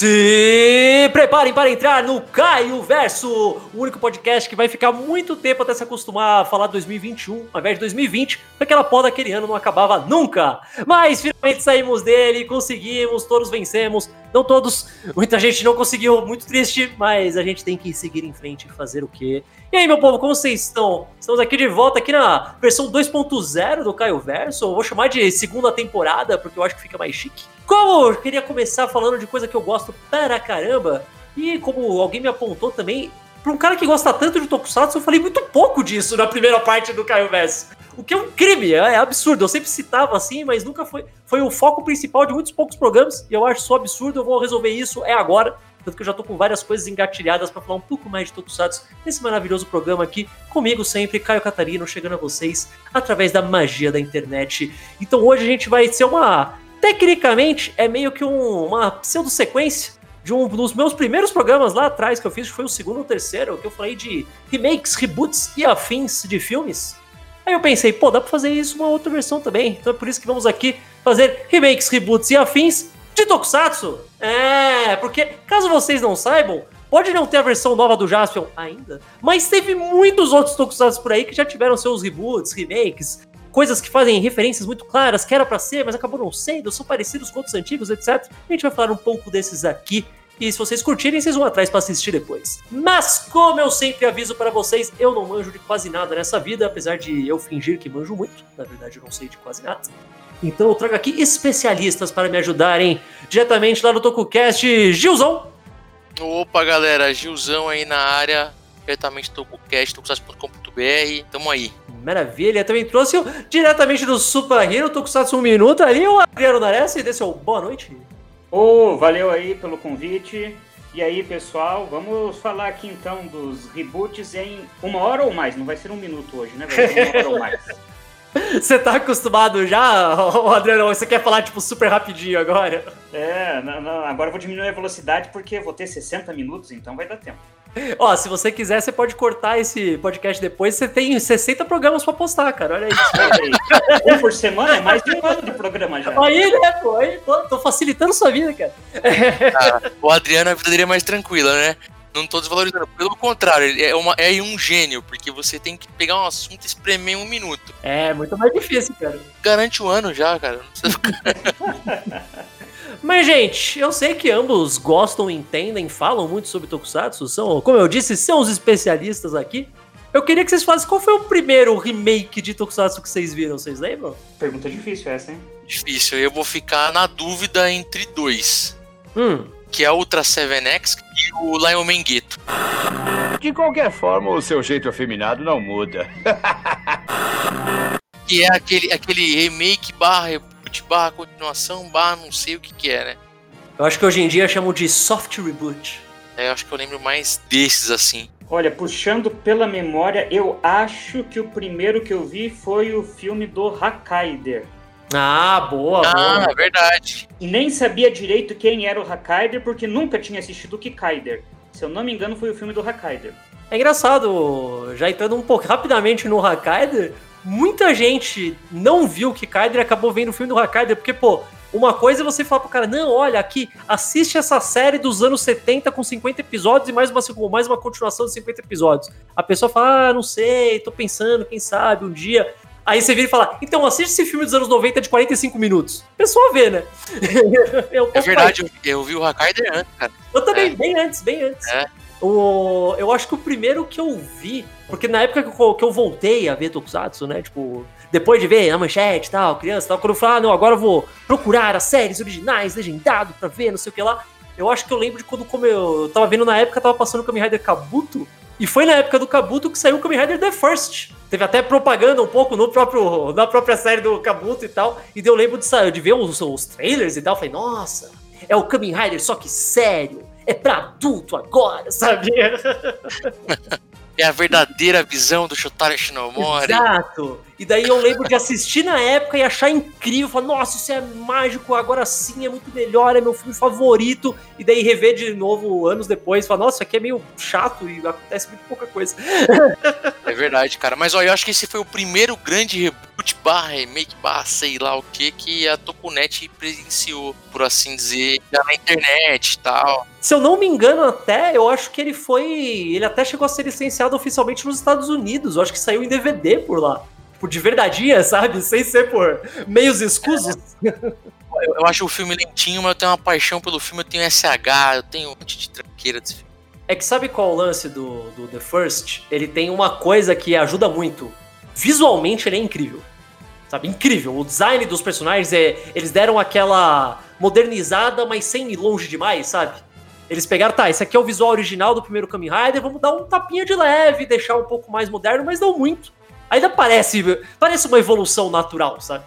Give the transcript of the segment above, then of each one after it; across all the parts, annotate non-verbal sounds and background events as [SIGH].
Se preparem para entrar no Caio Verso, o único podcast que vai ficar muito tempo até se acostumar a falar 2021 ao invés de 2020, porque aquela porra daquele ano não acabava nunca. Mas finalmente saímos dele, conseguimos, todos vencemos. Não todos, muita gente não conseguiu, muito triste, mas a gente tem que seguir em frente e fazer o quê? E aí, meu povo, como vocês estão? Estamos aqui de volta aqui na versão 2.0 do Caio Verso. Vou chamar de segunda temporada, porque eu acho que fica mais chique. Como eu queria começar falando de coisa que eu gosto para caramba, e como alguém me apontou também, para um cara que gosta tanto de Tokusatsu, eu falei muito pouco disso na primeira parte do Caio Verso. O que é um crime, é, é, absurdo. Eu sempre citava assim, mas nunca foi. Foi o foco principal de muitos poucos programas, e eu acho isso absurdo. Eu vou resolver isso, é agora. Tanto que eu já tô com várias coisas engatilhadas para falar um pouco mais de Tokusatsu nesse maravilhoso programa aqui. Comigo sempre, Caio Catarino, chegando a vocês através da magia da internet. Então hoje a gente vai ser uma Tecnicamente, é meio que um, uma pseudo-sequência de um dos meus primeiros programas lá atrás que eu fiz, que foi o segundo ou terceiro, que eu falei de remakes, reboots e afins de filmes. Aí eu pensei, pô, dá pra fazer isso uma outra versão também. Então é por isso que vamos aqui fazer remakes, reboots e afins de Tokusatsu. É, porque caso vocês não saibam, pode não ter a versão nova do Jaspion ainda, mas teve muitos outros Tokusatsu por aí que já tiveram seus reboots, remakes, coisas que fazem referências muito claras, que era para ser, mas acabou não sendo, são parecidos com outros antigos, etc. A gente vai falar um pouco desses aqui. E se vocês curtirem, vocês vão atrás para assistir depois. Mas, como eu sempre aviso para vocês, eu não manjo de quase nada nessa vida, apesar de eu fingir que manjo muito. Na verdade, eu não sei de quase nada. Então eu trago aqui especialistas para me ajudarem diretamente lá no TokuCast. Gilzão! Opa, galera, Gilzão aí na área, diretamente do TokuCast, tokusatsu.com.br, tamo aí. Maravilha, também trouxe o, diretamente do Super Hero Tokusatsu 1 Minuto ali, o Adriano Nares, e desse boa noite. Ô, oh, valeu aí pelo convite. E aí, pessoal, vamos falar aqui então dos reboots em uma hora ou mais. Não vai ser um minuto hoje, né? Vai ser uma hora ou mais. [LAUGHS] Você tá acostumado já, Adriano? Você quer falar, tipo, super rapidinho agora? É, não, não, agora eu vou diminuir a velocidade porque vou ter 60 minutos, então vai dar tempo. Ó, se você quiser, você pode cortar esse podcast depois. Você tem 60 programas pra postar, cara. Olha isso. [LAUGHS] um por semana é mais de um ano de programa já. Aí, né, pô? Aí, pô, tô facilitando sua vida, cara. Ah, o Adriano, a vida dele é mais tranquila, né? Não tô desvalorizando. Pelo contrário, ele é, uma, é um gênio, porque você tem que pegar um assunto e espremer em um minuto. É, muito mais difícil, cara. Garante o um ano já, cara. Não precisa ficar... [LAUGHS] Mas, gente, eu sei que ambos gostam, entendem, falam muito sobre Tokusatsu, são, como eu disse, são os especialistas aqui. Eu queria que vocês falassem qual foi o primeiro remake de Tokusatsu que vocês viram, vocês lembram? Pergunta difícil essa, hein? Difícil, eu vou ficar na dúvida entre dois. Hum. Que é o Ultra 7X e o Lion Mangueto. De qualquer forma, o seu jeito afeminado não muda. que [LAUGHS] é aquele, aquele remake barra reboot, barra continuação, barra não sei o que que é, né? Eu acho que hoje em dia chamam de soft reboot. É, eu acho que eu lembro mais desses assim. Olha, puxando pela memória, eu acho que o primeiro que eu vi foi o filme do Hakaider. Ah, boa, ah, boa. Ah, verdade. E nem sabia direito quem era o Hakaider, porque nunca tinha assistido o Kikaider. Se eu não me engano, foi o filme do Hakaider. É engraçado, já entrando um pouco rapidamente no Hakaider, muita gente não viu Kikaider e acabou vendo o filme do Hakaider, porque, pô, uma coisa é você falar pro cara, não, olha, aqui, assiste essa série dos anos 70 com 50 episódios e mais uma, mais uma continuação de 50 episódios. A pessoa fala, ah, não sei, tô pensando, quem sabe, um dia. Aí você vira e fala, então assiste esse filme dos anos 90 de 45 minutos. A pessoa vê, né? [LAUGHS] é verdade, eu, eu, vi o Hakaider antes, cara. Eu também, é. bem antes, bem antes. É. O, eu acho que o primeiro que eu vi, porque na época que eu, que eu voltei a ver Tokusatsu, né? Tipo, depois de ver a manchete e tal, criança e tal, quando eu falei, ah, não, agora eu vou procurar as séries originais, legendado, pra ver, não sei o que lá. Eu acho que eu lembro de quando como eu, eu tava vendo na época, tava passando o Kamen Rider Kabuto, e foi na época do Kabuto que saiu o Kamen Rider The First. Teve até propaganda um pouco no próprio, na própria série do Kabuto e tal. E eu lembro de, de ver os, os trailers e tal. Falei, nossa, é o Kamen Rider, só que sério é pra adulto agora, sabe? [LAUGHS] É a verdadeira visão do Shotaro Shinomori. Exato. E daí eu lembro de assistir na época e achar incrível. Falar, nossa, isso é mágico, agora sim é muito melhor, é meu filme favorito. E daí rever de novo anos depois. Falar, nossa, isso aqui é meio chato e acontece muito pouca coisa. É verdade, cara. Mas olha, eu acho que esse foi o primeiro grande reboot reboot barra remake sei lá o que que a Tokunet presenciou, por assim dizer, na internet e tal. Se eu não me engano até, eu acho que ele foi... Ele até chegou a ser licenciado oficialmente nos Estados Unidos. Eu acho que saiu em DVD por lá. Por de verdadeinha, [LAUGHS] sabe? Sem ser por meios escusos. Eu, eu acho o filme lentinho, mas eu tenho uma paixão pelo filme, eu tenho SH, eu tenho um monte de tranqueira desse filme. É que sabe qual é o lance do, do The First? Ele tem uma coisa que ajuda muito. Visualmente ele é incrível. Sabe? Incrível. O design dos personagens, é, eles deram aquela modernizada, mas sem ir longe demais, sabe? Eles pegaram, tá, esse aqui é o visual original do primeiro Kamen Rider, vamos dar um tapinha de leve, deixar um pouco mais moderno, mas não muito. Ainda parece, parece uma evolução natural, sabe?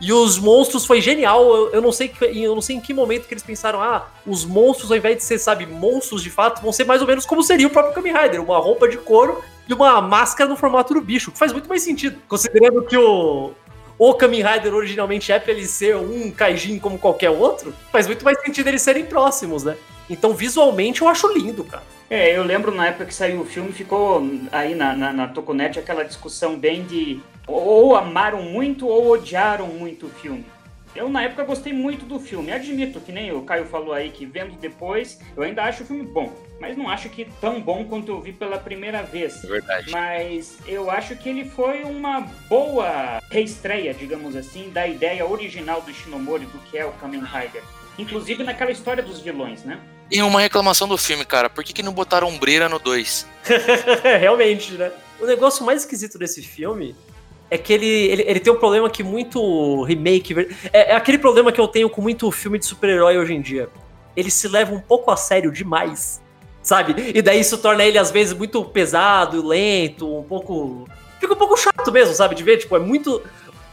E os monstros foi genial. Eu, eu, não sei que, eu não sei em que momento que eles pensaram, ah, os monstros ao invés de ser, sabe, monstros de fato, vão ser mais ou menos como seria o próprio Kamen Rider, uma roupa de couro e uma máscara no formato do bicho, que faz muito mais sentido, considerando que o o Kamen Rider originalmente é pra ele ser um Kaijin como qualquer outro, faz muito mais sentido eles serem próximos, né? Então, visualmente, eu acho lindo, cara. É, eu lembro na época que saiu o filme, ficou aí na, na, na Toconet aquela discussão bem de ou amaram muito ou odiaram muito o filme. Eu, na época, gostei muito do filme. Admito que nem o Caio falou aí, que vendo depois, eu ainda acho o filme bom. Mas não acho que tão bom quanto eu vi pela primeira vez. É verdade. Mas eu acho que ele foi uma boa reestreia, digamos assim, da ideia original do Shinomori, do que é o Kamen Rider. Inclusive naquela história dos vilões, né? E uma reclamação do filme, cara. Por que, que não botaram ombreira no 2? [LAUGHS] Realmente, né? O negócio mais esquisito desse filme é que ele, ele, ele tem um problema que muito remake. É, é aquele problema que eu tenho com muito filme de super-herói hoje em dia. Ele se leva um pouco a sério demais, sabe? E daí isso torna ele, às vezes, muito pesado, lento, um pouco. Fica um pouco chato mesmo, sabe? De ver, tipo, é muito.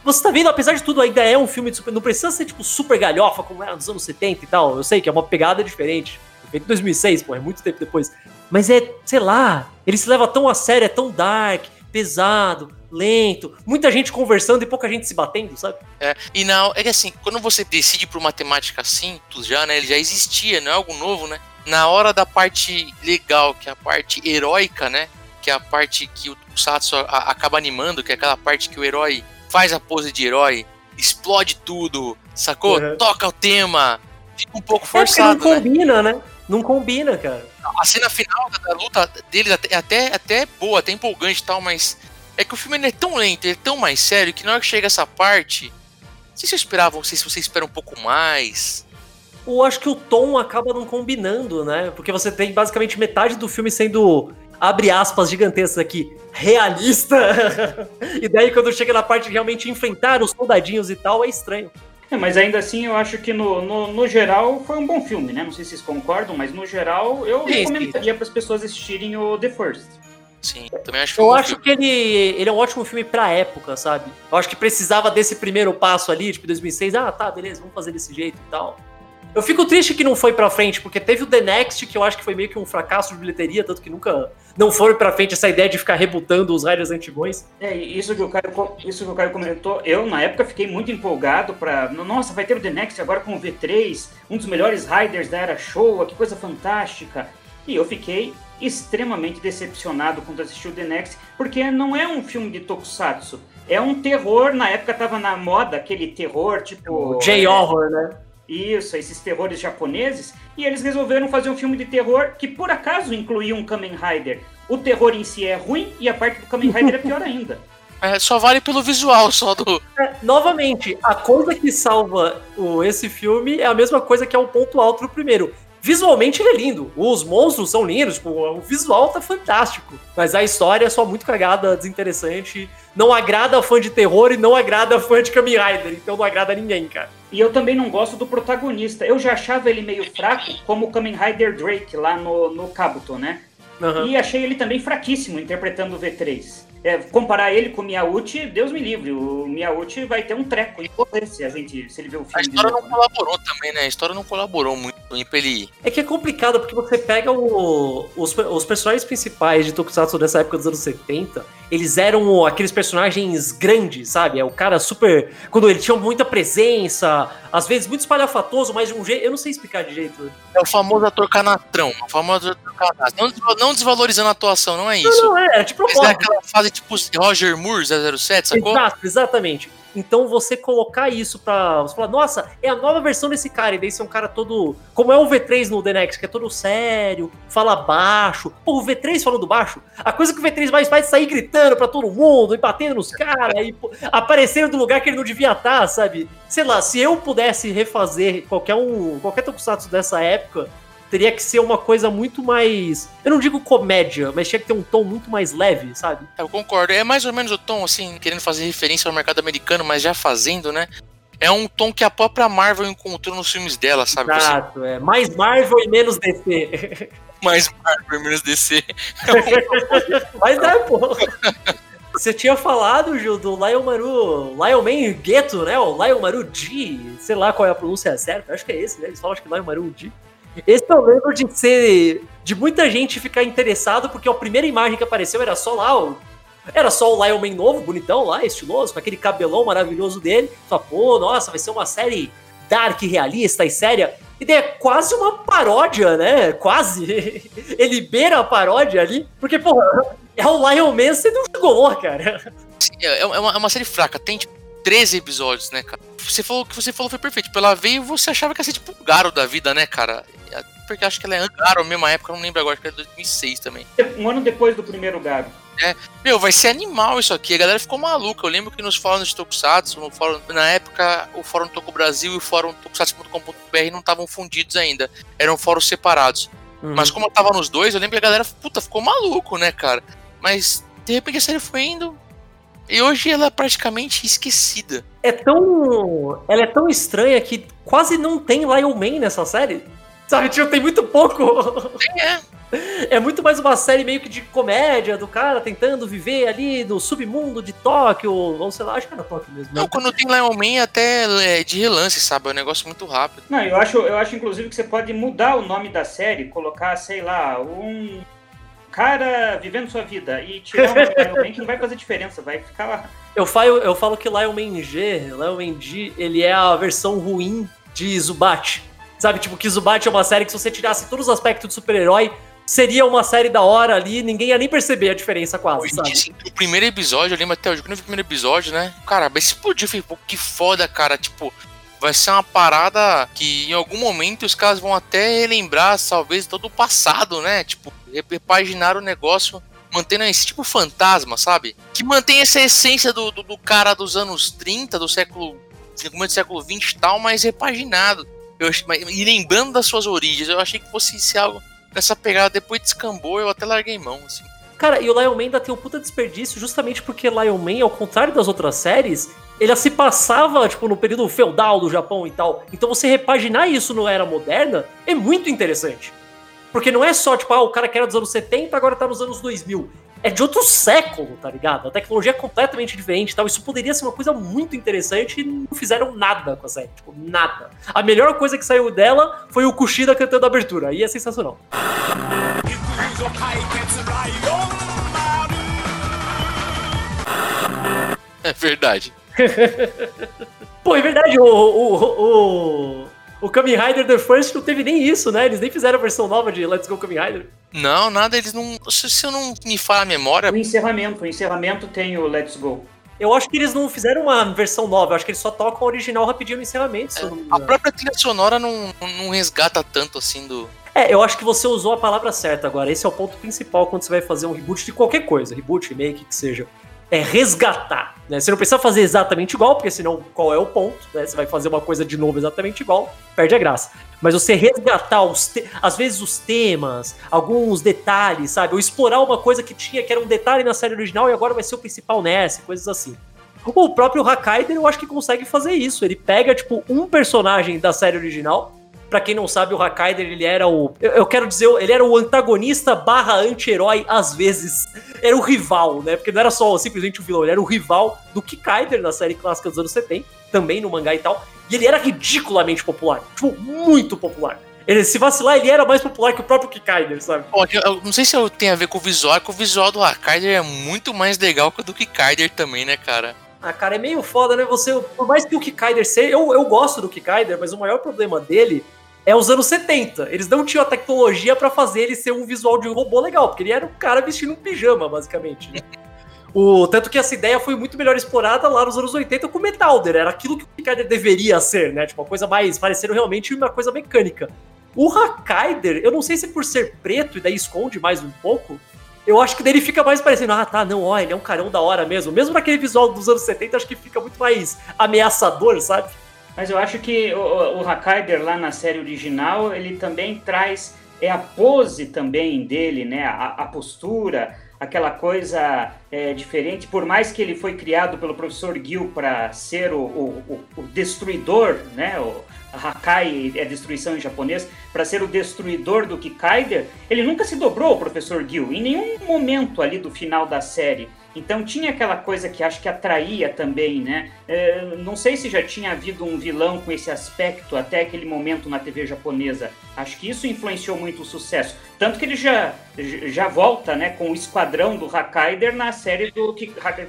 Você tá vendo, apesar de tudo, ainda é um filme de super. Não precisa ser, tipo, super galhofa, como era nos anos 70 e tal. Eu sei que é uma pegada diferente. Feito em 2006, pô, é muito tempo depois. Mas é, sei lá, ele se leva tão a sério, é tão dark, pesado, lento, muita gente conversando e pouca gente se batendo, sabe? É, e não, é que assim, quando você decide por uma temática simples já, né, ele já existia, não é algo novo, né? Na hora da parte legal, que é a parte heróica, né? Que é a parte que o Satsu acaba animando, que é aquela parte que o herói faz a pose de herói, explode tudo, sacou? Uhum. Toca o tema, fica um pouco forçado. É não combina, né? né? Não combina, cara. A cena final da, luta deles até, até, até boa, até empolgante e tal, mas é que o filme é tão lento, ele é tão mais sério, que na hora que chega essa parte. Não sei se eu esperava, não sei se você espera um pouco mais. Eu acho que o tom acaba não combinando, né? Porque você tem basicamente metade do filme sendo, abre aspas gigantescas aqui, realista. [LAUGHS] e daí quando chega na parte de realmente enfrentar os soldadinhos e tal, é estranho. É, mas ainda assim eu acho que no, no, no, geral foi um bom filme, né? Não sei se vocês concordam, mas no geral eu sim, recomendaria para as pessoas assistirem o The First. Sim, também acho que Eu acho filme. que ele, ele é um ótimo filme pra época, sabe? Eu acho que precisava desse primeiro passo ali, tipo 2006. Ah, tá, beleza, vamos fazer desse jeito e tal. Eu fico triste que não foi pra frente, porque teve o The Next, que eu acho que foi meio que um fracasso de bilheteria, tanto que nunca não foi pra frente essa ideia de ficar rebutando os Riders antigões. É, isso que, o Caio, isso que o Caio comentou, eu na época fiquei muito empolgado pra. Nossa, vai ter o The Next agora com o V3, um dos melhores Riders da era Showa, que coisa fantástica. E eu fiquei extremamente decepcionado quando assisti o The Next, porque não é um filme de tokusatsu. É um terror, na época tava na moda aquele terror tipo. J-horror, né? Isso, esses terrores japoneses. E eles resolveram fazer um filme de terror que por acaso incluía um Kamen Rider. O terror em si é ruim e a parte do Kamen Rider é pior ainda. [LAUGHS] É, só vale pelo visual, só do. É, novamente, a coisa que salva o, esse filme é a mesma coisa que é o ponto alto do primeiro. Visualmente ele é lindo. Os monstros são lindos, tipo, o visual tá fantástico. Mas a história é só muito cagada, desinteressante. Não agrada fã de terror e não agrada fã de Kamen Rider. Então não agrada ninguém, cara. E eu também não gosto do protagonista. Eu já achava ele meio fraco, como o Kamen Rider Drake lá no, no Kabuto, né? Uhum. E achei ele também fraquíssimo interpretando o V3 é, comparar ele com o Miyauchi, Deus me livre, o Miyauchi vai ter um treco se a gente, se ele ver o filme. A história não né? colaborou também, né? A história não colaborou muito pra ele. É que é complicado, porque você pega o, os, os personagens principais de Tokusatsu dessa época dos anos 70, eles eram aqueles personagens grandes, sabe? É o cara super. Quando ele tinha muita presença, às vezes muito espalhafatoso, mas de um jeito. Eu não sei explicar de jeito. É o famoso ator canatrão, o famoso ator canastrão. Não, não desvalorizando a atuação, não é isso. Não, não é, é tipo Mas é aquela fase tipo Roger Moore 007, sacou? Exato, exatamente. Então você colocar isso pra. Você falar, nossa, é a nova versão desse cara. E daí você é um cara todo. Como é o V3 no The Next, que é todo sério, fala baixo. Pô, o V3 falando baixo. A coisa que o V3 mais faz é sair gritando pra todo mundo, e batendo nos caras, e pô, aparecendo no lugar que ele não devia estar, sabe? Sei lá, se eu pudesse refazer qualquer um. qualquer tokusatsu dessa época, teria que ser uma coisa muito mais. Eu não digo comédia, mas tinha que ter um tom muito mais leve, sabe? Eu concordo. É mais ou menos o tom, assim, querendo fazer referência ao mercado americano, mas já fazendo, né? É um tom que a própria Marvel encontrou nos filmes dela, sabe? Assim, Exato, é. Mais Marvel e menos DC. [LAUGHS] mais Marvel e menos DC. [LAUGHS] Mas é, pô. Você tinha falado, Gil, do Lion Maru, Lion Man Ghetto, né? O Lion Maru G, sei lá qual é a pronúncia certa, acho que é esse, né? Eles falam acho que Lion Maru G. Esse eu lembro de ser. de muita gente ficar interessado, porque a primeira imagem que apareceu era só lá o. Era só o Lion Man novo, bonitão lá, estiloso, com aquele cabelão maravilhoso dele. Só, pô, nossa, vai ser uma série dark, realista e séria. E daí é quase uma paródia, né? Quase. [LAUGHS] Ele beira a paródia ali, porque, porra, é o Lion Man sendo um gigolô, cara. É, é, uma, é uma série fraca, tem tipo 13 episódios, né, cara? Você falou que você falou foi perfeito. Tipo, ela veio você achava que ia ser tipo um Garo da vida, né, cara? Porque acho que ela é Garo, a mesma época, eu não lembro agora, acho que é 2006 também. Um ano depois do primeiro Garo. É, meu, vai ser animal isso aqui. A galera ficou maluca. Eu lembro que nos fóruns de Tokusatsu, no fórum, na época, o fórum Toku Brasil e o fórum Tokusatsu.com.br não estavam fundidos ainda. Eram fóruns separados. Uhum. Mas como eu tava nos dois, eu lembro que a galera, puta, ficou maluco, né, cara? Mas de repente a série foi indo. E hoje ela é praticamente esquecida. É tão. Ela é tão estranha que quase não tem Lion Man nessa série. Sabe, tio, tem muito pouco. É. É muito mais uma série meio que de comédia do cara tentando viver ali no submundo de Tóquio, ou sei lá, acho que era Tóquio mesmo. Não, quando tem Lion Man até é de relance, sabe? É um negócio muito rápido. Não, eu acho, eu acho inclusive que você pode mudar o nome da série, colocar, sei lá, um cara vivendo sua vida e tirar o Lion Man que não vai fazer diferença, vai ficar lá. Eu falo, eu falo que Lion Man G, Lion Man G, ele é a versão ruim de Zubat. Sabe, tipo, que Zubat é uma série que se você tirasse todos os aspectos de super-herói, seria uma série da hora ali, ninguém ia nem perceber a diferença quase, Hoje, sabe? assim, o primeiro episódio, eu lembro até hoje, quando eu vi o primeiro episódio, né? Cara, mas explodiu, falei, pô, que foda, cara, tipo, vai ser uma parada que em algum momento os caras vão até relembrar, talvez, todo o passado, né? Tipo, repaginar o negócio, mantendo esse tipo fantasma, sabe? Que mantém essa essência do, do, do cara dos anos 30, do século, começo do século 20 e tal, mas repaginado. Eu, e lembrando das suas origens, eu achei que fosse ser algo nessa pegada, depois descambou, eu até larguei mão, assim. Cara, e o Lion Man ainda tem um puta desperdício justamente porque Lion Man, ao contrário das outras séries, ele se passava, tipo, no período feudal do Japão e tal. Então você repaginar isso no Era Moderna é muito interessante. Porque não é só, tipo, ah, o cara que era dos anos 70 agora tá nos anos 2000 é de outro século, tá ligado? A tecnologia é completamente diferente e tal. Isso poderia ser uma coisa muito interessante e não fizeram nada com a série. Tipo, nada. A melhor coisa que saiu dela foi o Kushida cantando a abertura. Aí é sensacional. É verdade. Pô, é verdade, o, o, o, o Kamen Rider The First não teve nem isso, né? Eles nem fizeram a versão nova de Let's Go Kamen Rider. Não, nada, eles não. Se, se eu não me fala a memória. O encerramento, o encerramento tem o Let's Go. Eu acho que eles não fizeram uma versão nova, eu acho que eles só tocam o original rapidinho no encerramento. É, a própria trilha sonora não, não resgata tanto assim do. É, eu acho que você usou a palavra certa agora. Esse é o ponto principal quando você vai fazer um reboot de qualquer coisa, reboot, remake, que seja. É resgatar. Né? Você não precisa fazer exatamente igual, porque senão qual é o ponto? Né? Você vai fazer uma coisa de novo exatamente igual, perde a graça. Mas você resgatar, os às vezes, os temas, alguns detalhes, sabe? Ou explorar uma coisa que tinha, que era um detalhe na série original e agora vai ser o principal nessa, coisas assim. O próprio Hakaider eu acho que consegue fazer isso. Ele pega, tipo, um personagem da série original. Pra quem não sabe, o Hakaider, ele era o. Eu, eu quero dizer, ele era o antagonista barra anti-herói, às vezes. Era o rival, né? Porque não era só simplesmente o vilão, ele era o rival do Kikaider na série clássica dos anos 70, também no mangá e tal. E ele era ridiculamente popular. Tipo, muito popular. Ele, se vacilar, ele era mais popular que o próprio Kikaider, sabe? Pô, eu não sei se eu tenho a ver com o visual, que o visual do Hakaider é muito mais legal que o do Kikaider também, né, cara? Ah, cara, é meio foda, né? Você, por mais que o Kikaider seja. Eu, eu gosto do Kikaider, mas o maior problema dele é os anos 70. Eles não tinham a tecnologia para fazer ele ser um visual de robô legal, porque ele era um cara vestindo um pijama, basicamente. Né? O, tanto que essa ideia foi muito melhor explorada lá nos anos 80 com o Metalder. Era aquilo que o Kikaider deveria ser, né? Tipo, uma coisa mais parecendo realmente uma coisa mecânica. O Hakaider, eu não sei se por ser preto e daí esconde mais um pouco, eu acho que dele fica mais parecendo, ah, tá, não, ó, ele é um carão da hora mesmo. Mesmo naquele visual dos anos 70, acho que fica muito mais ameaçador, sabe? Mas eu acho que o, Hakaider lá na série original, ele também traz é a pose também dele, né? A, a postura, aquela coisa é, diferente. Por mais que ele foi criado pelo professor Gil para ser o, o, o, destruidor, né? O, Hakai é destruição em japonês, para ser o destruidor do Kikaider, ele nunca se dobrou ao professor Gil, em nenhum momento ali do final da série. Então tinha aquela coisa que acho que atraía também, né? É, não sei se já tinha havido um vilão com esse aspecto até aquele momento na TV japonesa. Acho que isso influenciou muito o sucesso. Tanto que ele já, já volta né, com o esquadrão do Hakaider na série do,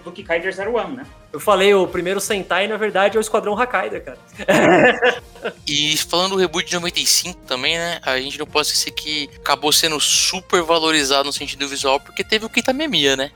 do Kikaider Zero One, né? Eu falei, o primeiro Sentai, na verdade, é o Esquadrão Hakaider, cara. [LAUGHS] e falando do reboot de 95 também, né? A gente não pode esquecer que acabou sendo super valorizado no sentido visual, porque teve o Kitamemiya, né?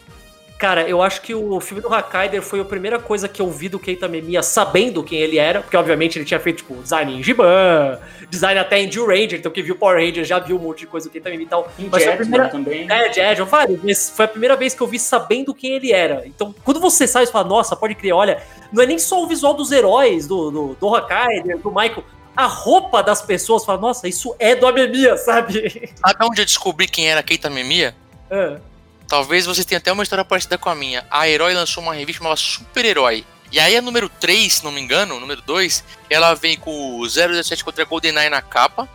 Cara, eu acho que o filme do Hakaider foi a primeira coisa que eu vi do Keita Memiya sabendo quem ele era, porque obviamente ele tinha feito, tipo, design em Giban, design até em Jill Ranger, então quem viu Power Rangers já viu um monte de coisa do Keita Memiya e tal. Em Mas Jetman primeira... também. É, Jetman, vários, foi a primeira vez que eu vi sabendo quem ele era. Então, quando você sai e fala, nossa, pode crer, olha, não é nem só o visual dos heróis, do, do, do Hakaider, do Michael, a roupa das pessoas, fala, nossa, isso é do Amemiya, [LAUGHS] sabe? Sabe onde eu descobri quem era Keita Memiya? É. Talvez você tenha até uma história parecida com a minha. A Herói lançou uma revista chamada Super Herói. E aí a número 3, se não me engano, número 2, ela vem com o 017 contra GoldenEye na capa.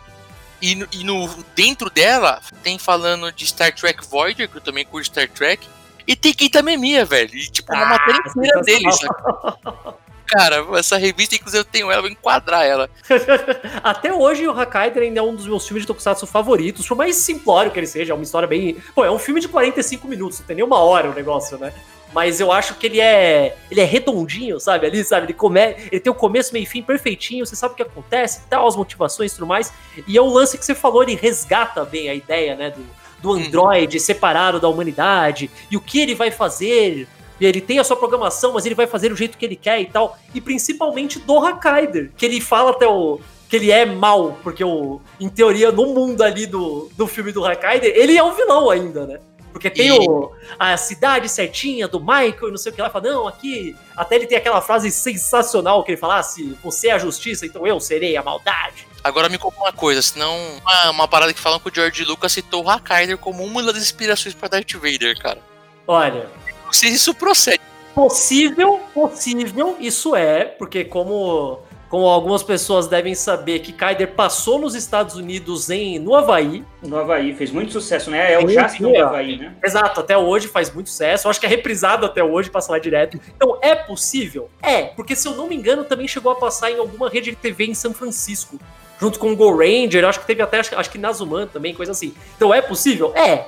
E, no, e no, dentro dela tem falando de Star Trek Voyager, que eu também curto Star Trek. E tem Keita Memia, velho. E tipo, uma ah, matéria inteira dele, sabe? [LAUGHS] Cara, essa revista, inclusive, eu tenho ela, vou enquadrar ela. [LAUGHS] Até hoje, o Hakaider ainda é um dos meus filmes de Tokusatsu favoritos, por mais simplório que ele seja, é uma história bem. Pô, é um filme de 45 minutos, não tem nem uma hora o negócio, né? Mas eu acho que ele é. Ele é redondinho, sabe? Ali, sabe? Ele, come... ele tem o começo, meio e fim perfeitinho, você sabe o que acontece tal, as motivações e tudo mais. E é o lance que você falou, ele resgata bem a ideia, né? Do, do uhum. androide separado da humanidade e o que ele vai fazer e ele tem a sua programação, mas ele vai fazer do jeito que ele quer e tal. E principalmente do Hakaider, que ele fala até o. Que ele é mal, porque o, em teoria, no mundo ali do, do filme do Hakaider, ele é um vilão ainda, né? Porque tem e... o, a cidade certinha do Michael e não sei o que lá. Fala, não, aqui. Até ele tem aquela frase sensacional que ele fala: ah, se você é a justiça, então eu serei a maldade. Agora me conta uma coisa, senão uma, uma parada que falam que o George Lucas citou o Hakaider como uma das inspirações para Darth Vader, cara. Olha, se isso procede. Possível, possível, isso é, porque como, como algumas pessoas devem saber que Kaider passou nos Estados Unidos em no Havaí. No Havaí, fez muito sucesso, né? É o Jasper do Havaí, né? Exato, até hoje faz muito sucesso. Eu acho que é reprisado até hoje, passa lá direto. Então é possível? É, porque se eu não me engano, também chegou a passar em alguma rede de TV em São Francisco. Junto com o Go Ranger, acho que teve até, acho, acho que Nazuman também, coisa assim. Então é possível? É.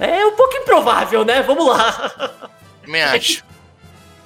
É um pouco improvável, né? Vamos lá. [LAUGHS] Também acho.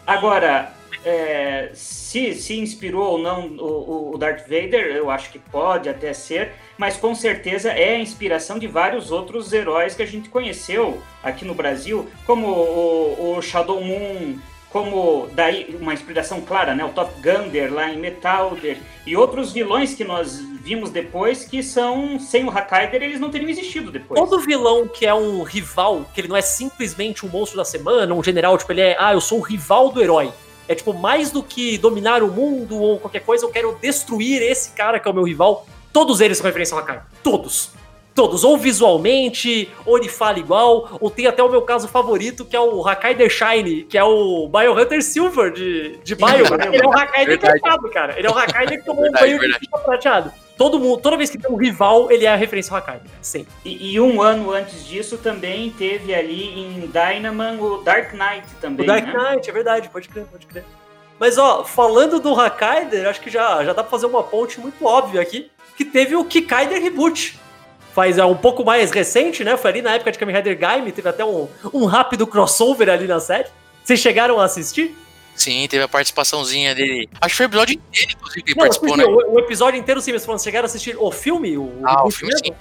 Agora, é, se, se inspirou ou não o, o, Darth Vader, eu acho que pode até ser, mas com certeza é a inspiração de vários outros heróis que a gente conheceu aqui no Brasil, como o, o Shadow Moon, como daí uma inspiração clara, né? O Top Gunner lá em Metalder e outros vilões que nós vimos depois que são sem o Hakaider eles não teriam existido depois. Todo vilão que é um rival, que ele não é simplesmente um monstro da semana, um general, tipo ele é, ah, eu sou o rival do herói. É tipo mais do que dominar o mundo ou qualquer coisa, eu quero destruir esse cara que é o meu rival. Todos eles são referência ao Hakaider. Todos todos, ou visualmente, ou ele fala igual, ou tem até o meu caso favorito, que é o Hakaider Shine, que é o Biohunter Silver de, de Bio. ele é o Hakaider prateado, cara. Ele é o Hakaider que tomou um banho de prateado. Todo mundo, toda vez que tem um rival, ele é a referência ao Hakaider. Sim. E, e, um ano antes disso também teve ali em Dynaman o Dark Knight também. O Dark né? Knight, é verdade, pode crer, pode crer. Mas ó, falando do Hakaider, acho que já, já dá pra fazer uma ponte muito óbvia aqui, que teve o Kikaider Reboot faz é um pouco mais recente, né? Foi ali na época de Kamen Rider Gaime, teve até um, um rápido crossover ali na série. Vocês chegaram a assistir? Sim, teve a participaçãozinha dele. Acho que foi o episódio inteiro, inclusive, que Não, participou, né? O, o, episódio inteiro, sim, mas vocês chegaram a assistir o filme? O, ah, o filme, sim.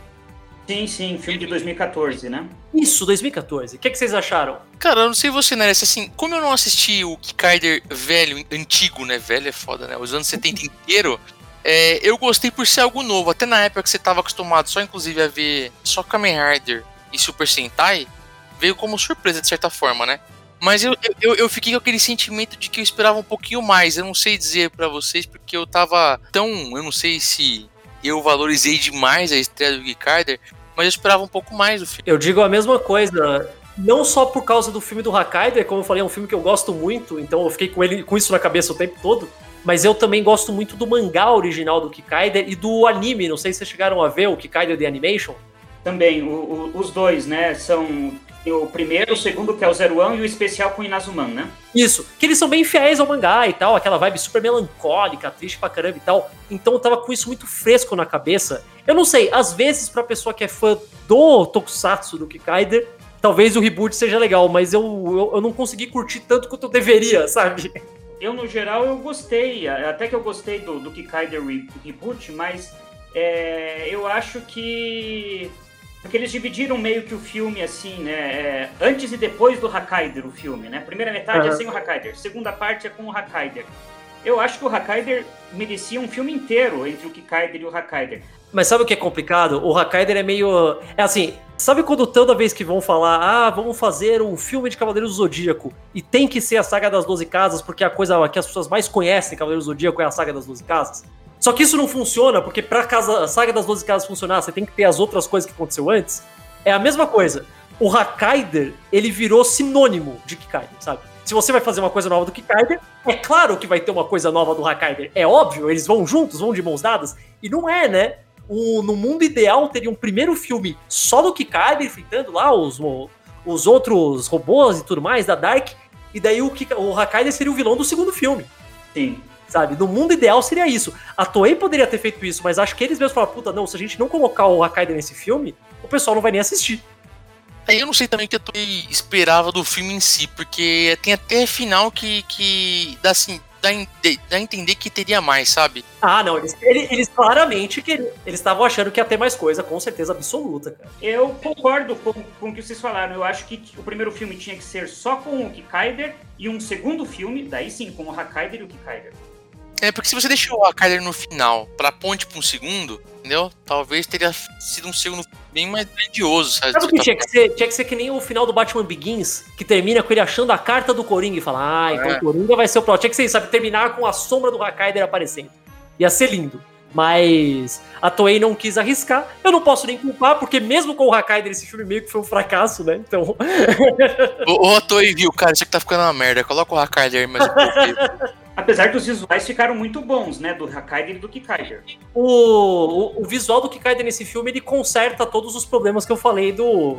Sim, sim, filme de 2014, né? Isso, 2014. O que, que vocês acharam? Cara, eu não sei você, né? Assim, como eu não assisti o Kikaider velho, antigo, né? Velho é foda, né? Os anos 70 [LAUGHS] inteiro, é, eu gostei por ser algo novo. Até na época que você tava acostumado só, inclusive, a ver só Kamen Rider e Super Sentai, veio como surpresa, de certa forma, né? Mas eu, eu, eu fiquei com aquele sentimento de que eu esperava um pouquinho mais. Eu não sei dizer para vocês, porque eu tava tão. Eu não sei se eu valorizei demais a estreia do Ricardo, mas eu esperava um pouco mais do filme. Eu digo a mesma coisa. Não só por causa do filme do Hakaider, como eu falei, é um filme que eu gosto muito, então eu fiquei com ele com isso na cabeça o tempo todo. Mas eu também gosto muito do mangá original do Kikaider e do anime. Não sei se vocês chegaram a ver o Kikaider The Animation. Também, o, o, os dois, né? São o primeiro, o segundo, que é o Zero One, e o especial com o Inazuman, né? Isso, que eles são bem fiéis ao mangá e tal, aquela vibe super melancólica, triste pra caramba e tal. Então eu tava com isso muito fresco na cabeça. Eu não sei, às vezes pra pessoa que é fã do Tokusatsu, do Kikaider, talvez o reboot seja legal, mas eu, eu, eu não consegui curtir tanto quanto eu deveria, [LAUGHS] sabe? Eu, no geral, eu gostei, até que eu gostei do, do Kikaider Reboot, mas é, eu acho que porque eles dividiram meio que o filme assim, né? É, antes e depois do Hakaider, o filme, né? Primeira metade uhum. é sem o Hakaider, segunda parte é com o Hakaider. Eu acho que o Hakaider merecia um filme inteiro entre o Kikaider e o Hakaider. Mas sabe o que é complicado? O Hakaider é meio. É assim, sabe quando toda vez que vão falar, ah, vamos fazer um filme de Cavaleiros do Zodíaco e tem que ser a saga das Doze Casas, porque a coisa que as pessoas mais conhecem Cavaleiros do Zodíaco é a saga das Doze Casas? Só que isso não funciona, porque pra casa, a saga das 12 casas funcionar, você tem que ter as outras coisas que aconteceu antes. É a mesma coisa. O Hakaider, ele virou sinônimo de Kikaider, sabe? Se você vai fazer uma coisa nova do Kikaider, é claro que vai ter uma coisa nova do Hakaider. É óbvio, eles vão juntos, vão de mãos dadas. E não é, né? O, no mundo ideal, teria um primeiro filme só do Kikaider, enfrentando lá os, os outros robôs e tudo mais da Dark. E daí o, o Hakaider seria o vilão do segundo filme. Sim sabe? No mundo ideal seria isso. A Toei poderia ter feito isso, mas acho que eles mesmos falaram, puta, não, se a gente não colocar o Hakaido nesse filme, o pessoal não vai nem assistir. É, eu não sei também o que a Toei esperava do filme em si, porque tem até final que, que dá assim, dá, dá a entender que teria mais, sabe? Ah, não, eles, eles, eles claramente que eles estavam achando que ia ter mais coisa, com certeza absoluta, cara. Eu concordo com, com o que vocês falaram. Eu acho que o primeiro filme tinha que ser só com o Kikaider e um segundo filme, daí sim, com o Hakaider e o Kikaider. É, porque se você deixou a Kyler no final pra ponte pra um segundo, entendeu? Talvez teria sido um segundo bem mais grandioso, sabe? Sabe o que tinha que ser? Tinha que ser que nem o final do Batman Begins, que termina com ele achando a carta do Coringa e fala, ah, então é. o Coringa vai ser o próximo. Tinha que ser, sabe, terminar com a sombra do Hakaider aparecendo. Ia ser lindo. Mas a Toei não quis arriscar. Eu não posso nem culpar, porque mesmo com o Hakaider, esse filme meio que foi um fracasso, né? Então. [LAUGHS] o, o Toei viu, cara, isso aqui tá ficando uma merda. Coloca o Hakaider aí mais um pouco. [LAUGHS] Apesar que os visuais ficaram muito bons, né? Do Hakaider e do Kikaider. O, o, o, visual do Kikaider nesse filme, ele conserta todos os problemas que eu falei do...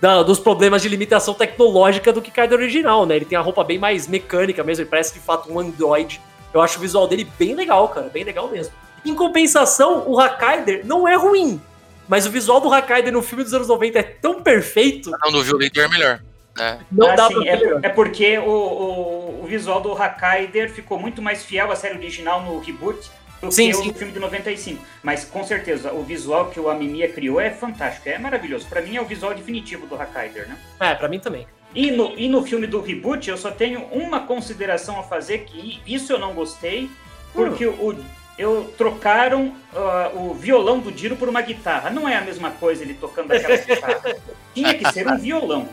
Da, dos problemas de limitação tecnológica do Kikaider original, né? Ele tem a roupa bem mais mecânica mesmo, ele parece de fato um android. Eu acho o visual dele bem legal, cara, bem legal mesmo. Em compensação, o Hakaider não é ruim, mas o visual do Hakaider no filme dos anos 90 é tão perfeito... Não, no Violator é melhor. É. Não ah, dá sim, é, é, porque o, o, o, visual do Hakaider ficou muito mais fiel à série original no reboot do sim, que sim. no filme de 95. Mas com certeza, o visual que o Amimiya criou é fantástico, é maravilhoso. Para mim é o visual definitivo do Hakaider, né? É, pra mim também. E no, e no filme do reboot, eu só tenho uma consideração a fazer, que isso eu não gostei, porque hum. o, eu trocaram uh, o violão do Diro por uma guitarra. Não é a mesma coisa ele tocando aquela [LAUGHS] guitarra. Tinha que ser um violão.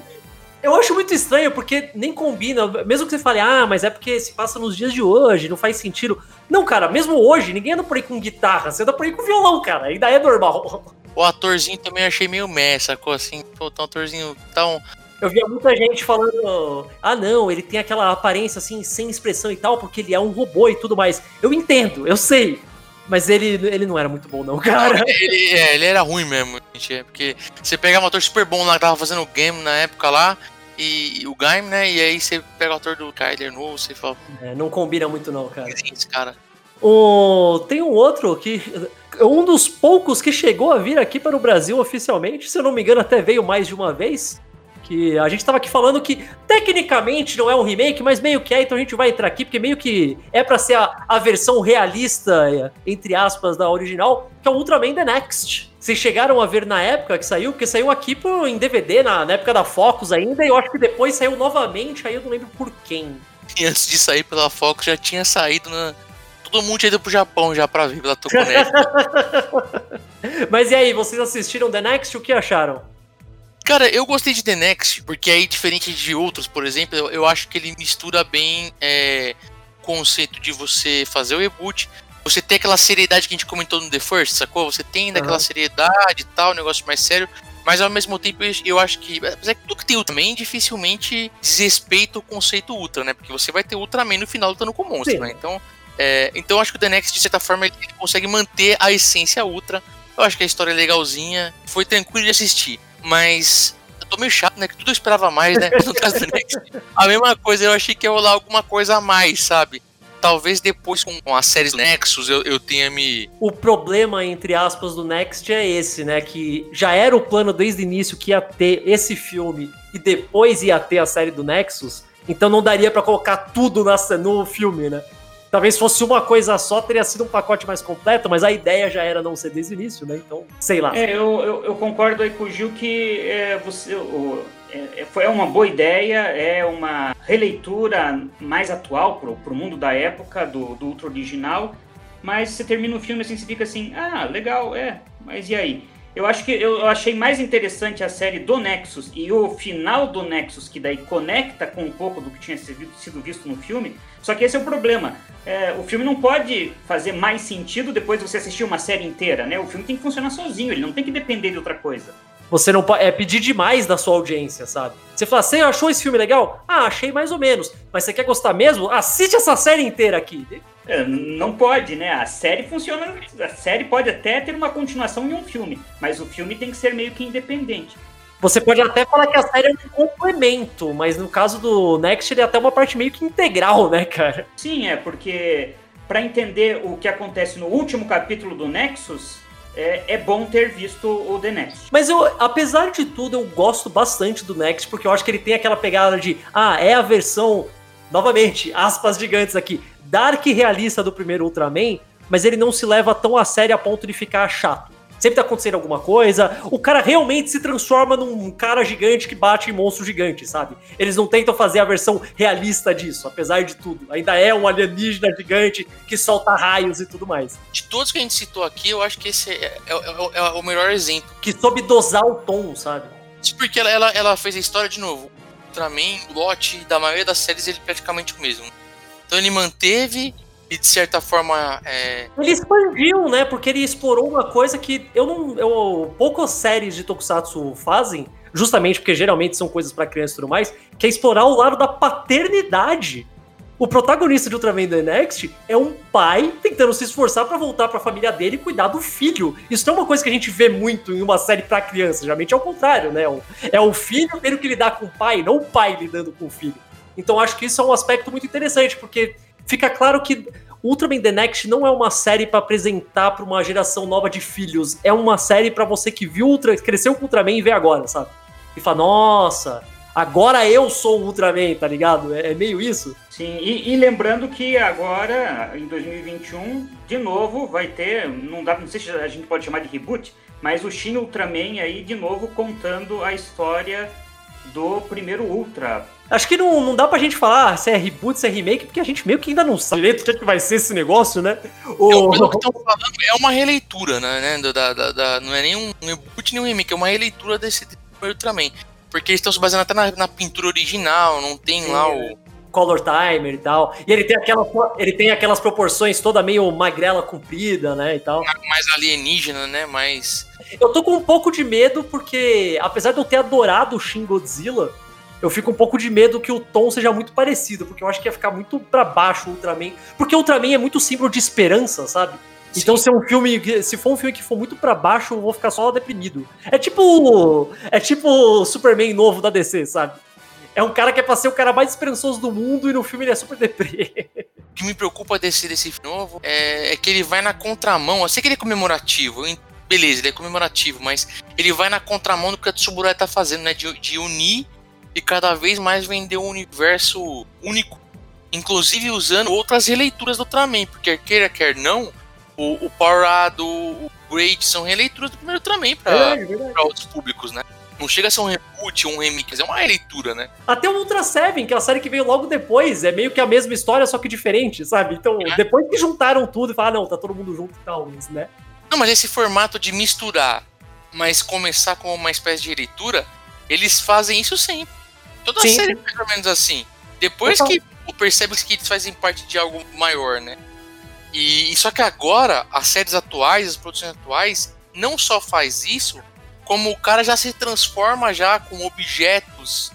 Eu acho muito estranho, porque nem combina. Mesmo que você fale, ah, mas é porque se passa nos dias de hoje, não faz sentido. Não, cara, mesmo hoje, ninguém anda por aí com guitarra, você anda por aí com violão, cara. Ainda é normal. O atorzinho também achei meio meh, sacou? Assim, pô, tá um atorzinho tão. Eu via muita gente falando, ah não, ele tem aquela aparência assim, sem expressão e tal, porque ele é um robô e tudo mais. Eu entendo, eu sei. Mas ele, ele não era muito bom, não, cara. Não, ele, é, ele era ruim mesmo, gente. É porque você pegava um ator super bom lá que tava fazendo game na época lá, e o Gaim, né? E aí você pega o ator do Kyler novo, você fala. É, não combina muito, não, cara. Sim, esse cara. O... Tem um outro que. Um dos poucos que chegou a vir aqui para o Brasil oficialmente, se eu não me engano, até veio mais de uma vez. Que a gente tava aqui falando que tecnicamente não é um remake, mas meio que é, então a gente vai entrar aqui, porque meio que é para ser a, a versão realista, entre aspas, da original, que é o Ultraman The Next. Vocês chegaram a ver na época que saiu? Porque saiu aqui pro, em DVD, na, na época da Focus ainda, e eu acho que depois saiu novamente, aí eu não lembro por quem. E antes de sair pela Fox já tinha saído na. Todo mundo tinha ido pro Japão já pra ver pela [LAUGHS] Tokunet. Mas e aí, vocês assistiram The Next? O que acharam? Cara, eu gostei de The Next, porque aí, diferente de outros, por exemplo, eu, eu acho que ele mistura bem é, o conceito de você fazer o reboot. Você tem aquela seriedade que a gente comentou no The First, sacou? Você tem daquela uhum. seriedade e tal, um negócio mais sério. Mas ao mesmo tempo eu acho que. Apesar que tudo que tem Ultraman dificilmente desrespeita o conceito Ultra, né? Porque você vai ter Ultraman no final lutando com o monstro, Sim. né? Então. É, então eu acho que o The Next, de certa forma, ele consegue manter a essência Ultra. Eu acho que a história é legalzinha. Foi tranquilo de assistir. Mas eu tô meio chato, né? Que tudo eu esperava mais, né? [LAUGHS] No caso do Next. A mesma coisa, eu achei que ia rolar alguma coisa a mais, sabe? talvez depois com a série Nexus eu, eu tenha me. O problema, entre aspas, do Next é esse, né? Que já era o plano desde o início que ia ter esse filme e depois ia ter a série do Nexus. Então não daria para colocar tudo na, no filme, né? Talvez fosse uma coisa só, teria sido um pacote mais completo, mas a ideia já era não ser desde o início, né? Então, sei lá. É, eu, eu, eu concordo aí com o Gil que é, você. O, é, é, foi uma boa ideia, é uma releitura mais atual para o mundo da época, do, do Ultra original, mas você termina o filme assim, você fica assim, ah, legal, é, mas e aí? Eu acho que eu achei mais interessante a série do Nexus e o final do Nexus, que daí conecta com um pouco do que tinha sido visto no filme. Só que esse é o problema. É, o filme não pode fazer mais sentido depois de você assistir uma série inteira, né? O filme tem que funcionar sozinho, ele não tem que depender de outra coisa. Você não pode. É pedir demais da sua audiência, sabe? Você fala, você achou esse filme legal? Ah, achei mais ou menos. Mas você quer gostar mesmo? Assiste essa série inteira aqui. É, não pode, né? A série funciona. A série pode até ter uma continuação em um filme, mas o filme tem que ser meio que independente. Você pode até falar que a série é um complemento, mas no caso do Next ele é até uma parte meio que integral, né, cara? Sim, é, porque para entender o que acontece no último capítulo do Nexus, é, é, bom ter visto o The Next. Mas eu, apesar de tudo, eu gosto bastante do Next, porque eu acho que ele tem aquela pegada de, ah, é a versão, novamente, aspas gigantes aqui, dark realista do primeiro Ultraman, mas ele não se leva tão a sério a ponto de ficar chato sempre tá acontecendo alguma coisa. O cara realmente se transforma num cara gigante que bate em monstro gigante, sabe? Eles não tentam fazer a versão realista disso, apesar de tudo. Ainda é um alienígena gigante que solta raios e tudo mais. De todos que a gente citou aqui, eu acho que esse é, é, é, é o melhor exemplo. Que soube dosar o tom, sabe? Porque ela, ela, ela fez a história de novo. Ultraman, o lote da maioria das séries, ele é praticamente o mesmo. Então ele manteve e de certa forma. É... Ele expandiu, né? Porque ele explorou uma coisa que eu não. Eu, poucas séries de Tokusatsu fazem, justamente porque geralmente são coisas para crianças e tudo mais, que é explorar o lado da paternidade. O protagonista de Ultraman The Next é um pai tentando se esforçar para voltar para a família dele e cuidar do filho. Isso não é uma coisa que a gente vê muito em uma série para criança, geralmente é o contrário, né? É o filho tendo que lidar com o pai, não o pai lidando com o filho. Então acho que isso é um aspecto muito interessante, porque fica claro que Ultraman The Next não é uma série para apresentar para uma geração nova de filhos. É uma série para você que viu Ultra, cresceu com Ultraman e vê agora, sabe? E fala, nossa, agora eu sou o Ultraman, tá ligado? É, é meio isso. Sim, e, e, lembrando que agora, em 2021, de novo, vai ter, não, dá, não sei se a gente pode chamar de reboot, mas o Shin Ultraman aí, de novo, contando a história do primeiro Ultra. Acho que não, não dá pra gente falar se é reboot, se é remake, porque a gente meio que ainda não sabe direito o que, é vai ser esse negócio, né? O... É, que falando é uma releitura, né? né da, da, da, não é nem um reboot nem um remake, é uma releitura desse primeiro Ultraman. Porque eles estão se baseando até na, na pintura original, não tem Sim, lá o color timer e tal. E ele tem, aquela, ele tem aquelas proporções toda meio magrela comprida, né, e tal. Mais alienígena, né, mais... Eu tô com um pouco de medo porque, apesar de eu ter adorado o Shin Godzilla, eu fico um pouco de medo que o tom seja muito parecido, porque eu acho que ia ficar muito para baixo o Ultraman. Porque o Ultraman é muito símbolo de esperança, sabe? Sim. Então, se é um filme, se for um filme que for muito para baixo, eu vou ficar só deprimido. É tipo, é tipo o Superman novo da DC, sabe? É um cara que é pra ser o cara mais esperançoso do mundo e no filme ele é super deprê. O que me preocupa desse, desse novo é, é, que ele vai na contramão. Eu sei que ele é comemorativo, beleza, ele é comemorativo, mas ele vai na contramão do que a Tsuburaya tá fazendo, né? De, de unir e cada vez mais vender um universo único, inclusive usando outras releituras do Ultraman, porque queira quer não, o, o Powerado, o Great são releituras do primeiro Ultraman para outros públicos, né? Não chega a ser um reboot, um remix, é uma releitura, né? Até o Ultra Seven, que é a série que veio logo depois, é meio que a mesma história, só que diferente, sabe? Então, é. depois que juntaram tudo e falaram, não, tá todo mundo junto e tal, né? Não, mas esse formato de misturar, mas começar com uma espécie de releitura, eles fazem isso sempre. Toda Sim. série é mais ou menos assim. Depois Total. que percebe que eles fazem parte de algo maior, né? E, só que agora, as séries atuais, as produções atuais, não só faz isso, como o cara já se transforma já com objetos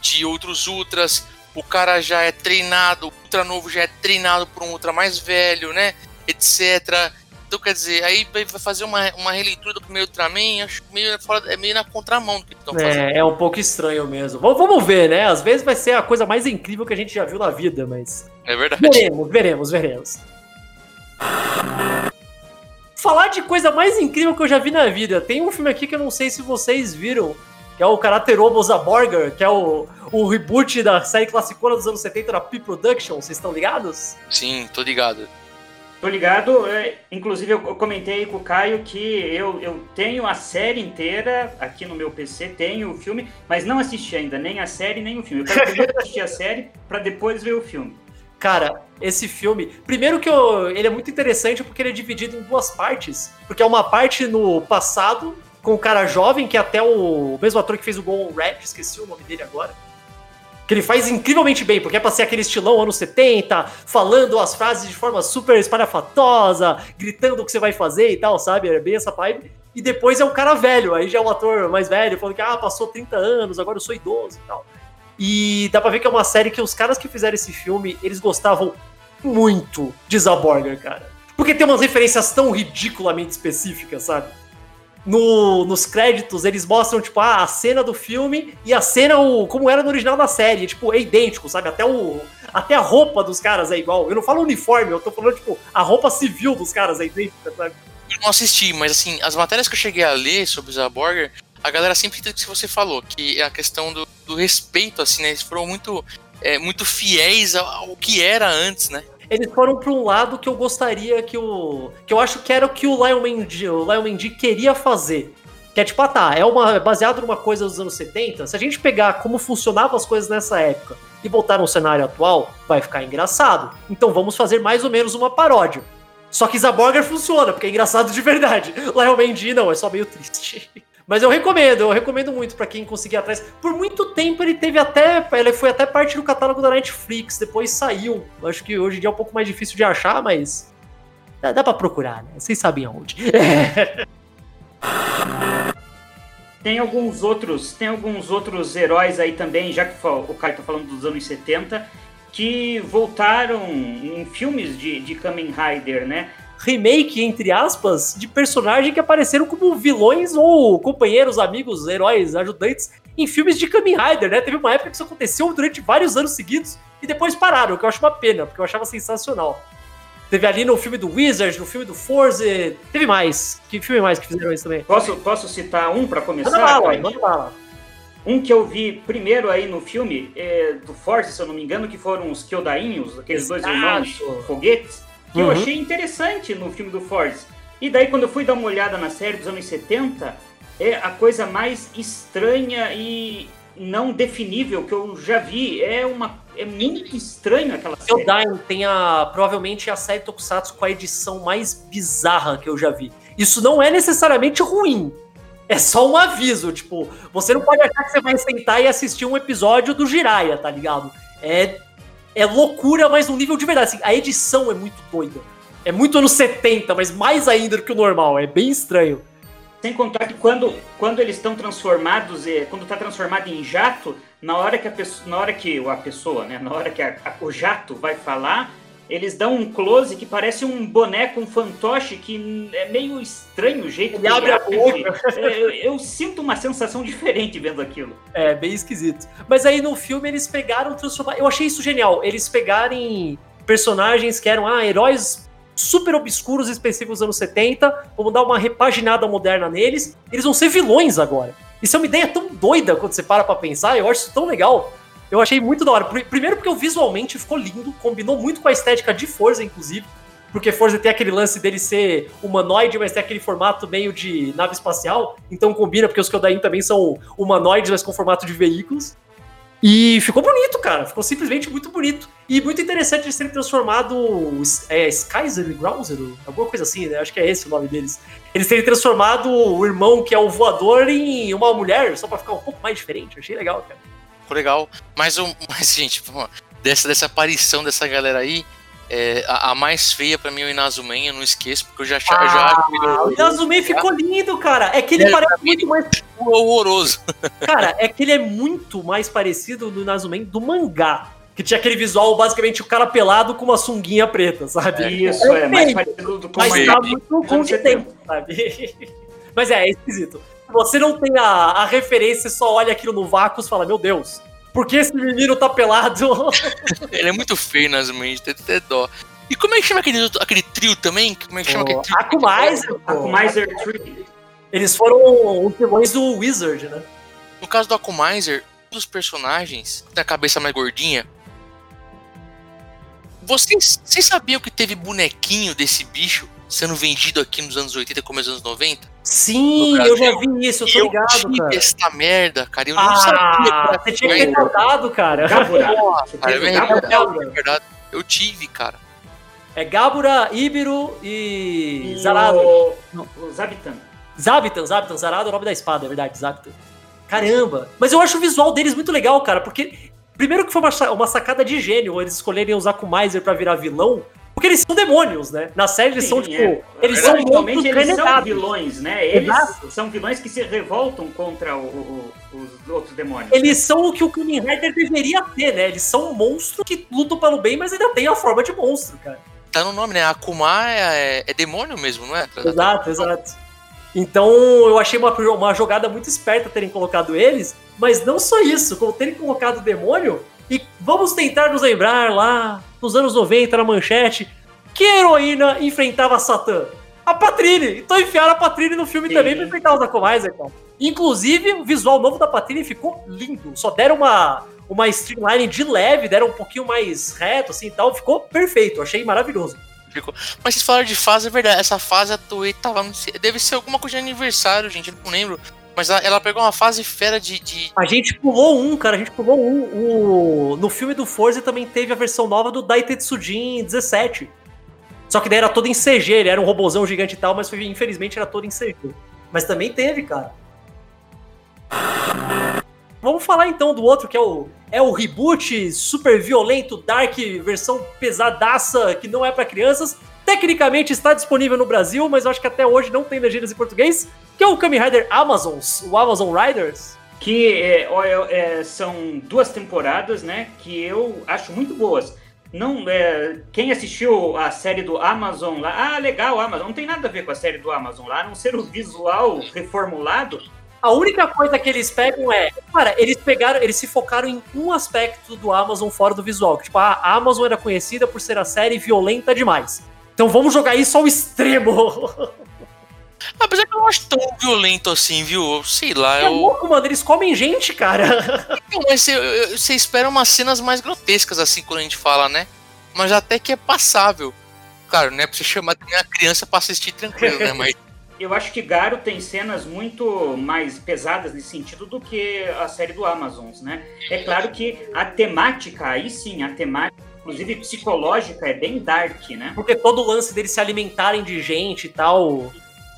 de outros ultras, o cara já é treinado, o ultra novo já é treinado por um ultra mais velho, né? Etc. Então, quer dizer, aí vai fazer uma, uma releitura do primeiro Ultraman, acho meio, é meio na contramão do que estão é, fazendo. É um pouco estranho mesmo. Vamos ver, né? Às vezes vai ser a coisa mais incrível que a gente já viu na vida, mas. É verdade. Veremos, veremos, veremos. Falar de coisa mais incrível que eu já vi na vida. Tem um filme aqui que eu não sei se vocês viram, que é o Karate Robo Zaborger, que é o, o reboot da série classicona dos anos 70 da P-Production. Vocês estão ligados? Sim, tô ligado. Tô ligado, é, inclusive eu comentei com o Caio que eu, eu tenho a série inteira aqui no meu PC, tenho o filme, mas não assisti ainda, nem a série, nem o filme. Eu quero primeiro assistir a série para depois ver o filme. Cara, esse filme. Primeiro que eu, ele é muito interessante porque ele é dividido em duas partes. Porque é uma parte no passado, com o cara jovem, que é até o, o mesmo ator que fez o Gol Red, esqueci o nome dele agora que ele faz incrivelmente bem, porque é pra ser aquele estilão anos 70, falando as frases de forma super espalhafatosa, gritando o que você vai fazer e tal, sabe? É bem essa vibe. E depois é o cara velho, aí já é um ator mais velho, falando que, ah, passou 30 anos, agora eu sou idoso e tal. E dá pra ver que é uma série que os caras que fizeram esse filme, eles gostavam muito de Zaborger, cara. Porque tem umas referências tão ridiculamente específicas, sabe? No, nos créditos eles mostram, tipo, ah, a cena do filme e a cena o, como era no original da série. Tipo, é idêntico, sabe? Até, o, até a roupa dos caras é igual. Eu não falo uniforme, eu tô falando, tipo, a roupa civil dos caras é idêntica, sabe? Eu não assisti, mas assim, as matérias que eu cheguei a ler sobre o Zaborger, a galera sempre tem o que você falou, que é a questão do, do respeito, assim, né? Eles foram muito, é, muito fiéis ao, ao que era antes, né? Eles foram para um lado que eu gostaria que o. que eu acho que era o que o Lion Mendy, queria fazer. Que é tipo, ah tá, é uma, baseado numa coisa dos anos 70. Se a gente pegar como funcionavam as coisas nessa época e botar no cenário atual, vai ficar engraçado. Então vamos fazer mais ou menos uma paródia. Só que Zaborger funciona, porque é engraçado de verdade. [LAUGHS] Lion Mendy não, é só meio triste. [LAUGHS] Mas eu recomendo, eu recomendo muito para quem conseguir atrás. Por muito tempo ele teve até. Ele foi até parte do catálogo da Netflix, depois saiu. Eu acho que hoje em dia é um pouco mais difícil de achar, mas. Dá, dá pra procurar, né? Vocês sabem aonde. [LAUGHS] tem alguns outros. Tem alguns outros heróis aí também, já que o Caio tá falando dos anos 70, que voltaram em filmes de, de Kamen Rider, né? Remake, entre aspas, de personagens que apareceram como vilões ou companheiros, amigos, heróis, ajudantes em filmes de Kamen Rider, né? Teve uma época que isso aconteceu durante vários anos seguidos e depois pararam, o que eu acho uma pena, porque eu achava sensacional. Teve ali no filme do Wizard, no filme do Forze, teve mais. Que filme mais que fizeram isso também? Posso, posso citar um para começar? Manda bala, manda bala. Um que eu vi primeiro aí no filme, é, do Force, se eu não me engano, que foram os Kyodainhos, aqueles Exato. dois irmãos foguetes que uhum. eu achei interessante no filme do Force. E daí, quando eu fui dar uma olhada na série dos anos 70, é a coisa mais estranha e não definível que eu já vi. É uma é muito estranho aquela série. O Dying tem a, provavelmente a série Tokusatsu com a edição mais bizarra que eu já vi. Isso não é necessariamente ruim. É só um aviso, tipo, você não pode achar que você vai sentar e assistir um episódio do Jiraiya, tá ligado? É é loucura, mas no nível de verdade. Assim, a edição é muito doida. É muito anos 70, mas mais ainda do que o normal. É bem estranho. Sem contar que quando, quando eles estão transformados, quando está transformado em jato, na hora que a pessoa, na hora que a pessoa, né, na hora que a, a, o jato vai falar, eles dão um close que parece um boneco, um fantoche, que é meio estranho o jeito ele que abre a boca. [LAUGHS] Eu, eu, sinto uma sensação diferente vendo aquilo. É, bem esquisito. Mas aí no filme eles pegaram, transformar. Eu achei isso genial. Eles pegarem personagens que eram ah, heróis super obscuros específicos dos anos 70, vamos dar uma repaginada moderna neles. Eles vão ser vilões agora. Isso é uma ideia tão doida quando você para pra pensar, eu acho isso tão legal. Eu achei muito da hora. Primeiro porque visualmente ficou lindo, combinou muito com a estética de Forza, inclusive. Porque Forza tem aquele lance dele ser humanoide, mas tem aquele formato meio de nave espacial. Então combina, porque os Kyodain também são humanoides, mas com formato de veículos. E ficou bonito, cara. Ficou simplesmente muito bonito. E muito interessante de serem transformado. É Skyzer e Grauser? Alguma coisa assim, né? Acho que é esse o nome deles. Eles terem transformado o irmão, que é o voador, em uma mulher, só pra ficar um pouco mais diferente. Achei legal, cara. Ficou legal. Mas, [LAUGHS] mas gente, dessa, dessa aparição dessa galera aí, é, a, a, mais feia pra mim é o Inazumen, eu não esqueço, porque eu já, ah, já acho melhor. O Inazumen ficou lindo, cara. É que ele é, parece muito mais. Horroroso. [LAUGHS] Cara, é que ele é muito mais parecido no Inazumen do mangá. Que tinha aquele visual, basicamente, o cara pelado com uma sunguinha preta, sabe? É, isso, é, é mais parecido do Mas tá muito condizente, sabe? [LAUGHS] Mas é, é esquisito. Você não tem a, a referência, só olha aquilo no vácuo e fala, meu Deus, por que esse menino tá pelado? [LAUGHS] Ele é muito feio nas mãos, tem até dó. E como é que chama aquele, aquele trio também? Como é que chama oh, aquele trio? Akumizer. Akumizer Tree. Eles foram os vilões do Wizard, né? No caso do Akumizer, um dos personagens da cabeça mais gordinha. Vocês, vocês sabiam que teve bonequinho desse bicho sendo vendido aqui nos anos 80 e começo dos anos 90? Sim, eu já vi isso, eu tô ligado, eu tive cara. essa merda, cara, eu não ah, sabia. Você tinha que ter contado, cara. Gabura. cara, é, é verdade, eu tive, cara. É Gabura, Ibiro e, e Zarado. O... o Zabitan. Zabitan, Zabitan, Zarado é o nome da espada, é verdade, Zabitan. Caramba! Mas eu acho o visual deles muito legal, cara, porque primeiro que foi uma, uma sacada de gênio eles escolherem usar Kumizer pra virar vilão, porque eles são demônios, né? Na série eles Sim, são, tipo. É. Eles são monstros eles são vilões, né? Eles Exato. são vilões que se revoltam contra o, o, os outros demônios. Eles são o que o Kamen Rider deveria ter, né? Eles são um monstro que lutam pelo bem, mas ainda tem a forma de monstro, cara. Tá no nome, né? Akuma é, é, é demônio mesmo, não é? Exato, exato. Então eu achei uma, uma jogada muito esperta terem colocado eles, mas não só isso, como terem colocado o demônio. E vamos tentar nos lembrar lá nos anos 90, na manchete, que heroína enfrentava Satã? A Patrine! Então enfiaram a Patrine no filme Sim. também pra enfrentar os Akomaiser, cara. Inclusive, o visual novo da Patrine ficou lindo. Só deram uma, uma streamline de leve, deram um pouquinho mais reto, assim e tal. Ficou perfeito, achei maravilhoso. Ficou. Mas vocês falaram de fase, é verdade. Essa fase a Toei tava. Deve ser alguma coisa de aniversário, gente. Eu não lembro. Mas ela, ela, pegou uma fase fera de, de, A gente pulou um, cara. A gente pulou um. O... No filme do Forza também teve a versão nova do Daitetsujin 17. Só que daí era todo em CG, ele era um robozão gigante e tal, mas foi, infelizmente era todo em CG. Mas também teve, cara. Vamos falar então do outro, que é o, é o reboot super violento, dark, versão pesadaça, que não é para crianças. Tecnicamente está disponível no Brasil, mas eu acho que até hoje não tem legendas em português que é o Kamen Rider Amazons, o Amazon Riders. Que é, é, são duas temporadas, né? Que eu acho muito boas. Não, é, quem assistiu a série do Amazon lá, ah, legal, Amazon, não tem nada a ver com a série do Amazon lá, a não ser o visual reformulado. A única coisa que eles pegam é, cara, eles pegaram, eles se focaram em um aspecto do Amazon fora do visual, que tipo, a Amazon era conhecida por ser a série violenta demais. Então vamos jogar isso ao extremo. [LAUGHS] Apesar que eu não acho tão violento assim, viu? Sei lá. É eu... louco, mano. Eles comem gente, cara. [LAUGHS] Não, mas você, você espera umas cenas mais grotescas, assim, quando a gente fala, né? Mas até que é passável. Claro, não é pra você chamar a criança pra assistir tranquilo, né? Mas. [LAUGHS] Eu acho que Garo tem cenas muito mais pesadas nesse sentido do que a série do Amazons, né? É claro que a temática, aí sim, a temática inclusive psicológica, é bem dark, né? Porque todo o lance deles se alimentarem de gente e tal.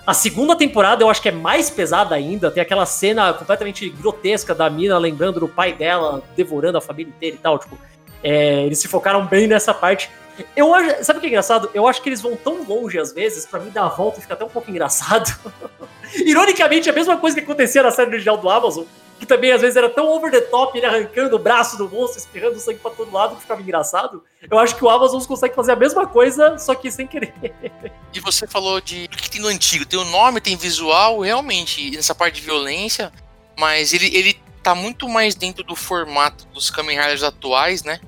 A segunda temporada eu acho que é mais pesada ainda. Tem aquela cena completamente grotesca da mina lembrando do pai dela devorando a família inteira e tal. Tipo, é, eles se focaram bem nessa parte. Eu acho, sabe o que é engraçado? Eu acho que eles vão tão longe às vezes, para mim dar a volta e fica até um pouco engraçado. [LAUGHS] Ironicamente, a mesma coisa que acontecia na série original do Amazon, que também às vezes era tão over the top, ele arrancando o braço do monstro, espirrando sangue pra todo lado, que ficava engraçado. Eu acho que o Amazon consegue fazer a mesma coisa, só que sem querer. [LAUGHS] E você falou de o que tem no antigo, tem o nome, tem visual, realmente, nessa parte de violência, mas ele, ele tá muito mais dentro do formato dos Kamen Riders atuais, né?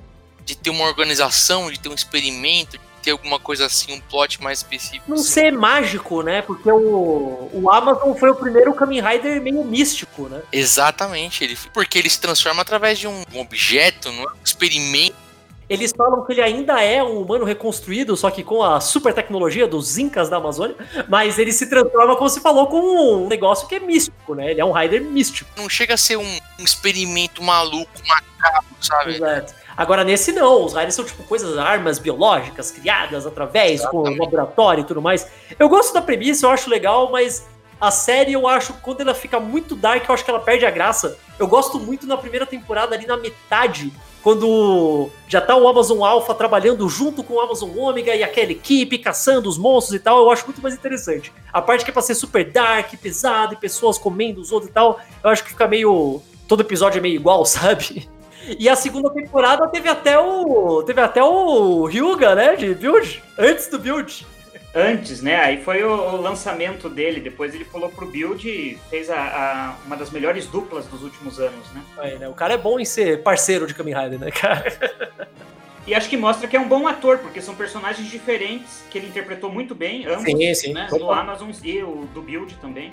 De ter uma organização, de ter um experimento, ter alguma coisa assim, um plot mais específico. Não assim. ser mágico, né? Porque o, o Amazon foi o primeiro Kamen Rider meio místico, né? Exatamente, ele, porque ele se transforma através de um objeto, não é um experimento. Eles falam que ele ainda é um humano reconstruído, só que com a super tecnologia dos Incas da Amazônia, mas ele se transforma, como você falou, com um negócio que é místico, né? Ele é um Rider místico. Não chega a ser um, um experimento maluco, macabro, sabe? Exato. Agora, nesse não, os Riders são tipo coisas, armas biológicas criadas através Exatamente. laboratório e tudo mais. Eu gosto da premissa, eu acho legal, mas a série eu acho, quando ela fica muito dark, eu acho que ela perde a graça. Eu gosto muito na primeira temporada, ali na metade, quando já tá o Amazon Alpha trabalhando junto com o Amazon Ômega e aquela equipe caçando os monstros e tal, eu acho muito mais interessante. A parte que é pra ser super dark, pesada e pessoas comendo os outros e tal, eu acho que fica meio. Todo episódio é meio igual, [LAUGHS] sabe? E a segunda temporada teve até o. Teve até o Ryuga, né? De build. Antes do build. Antes, né? Aí foi o, o lançamento dele. Depois ele pulou pro Build e fez a, a- uma das melhores duplas dos últimos anos, né? Aí, né? O cara é bom em ser parceiro de Kamen Rider, né, cara? E acho que mostra que é um bom ator, porque são personagens diferentes que ele interpretou muito bem, ambos, Sim, sim. né? Total. No Amazon e o do Build também.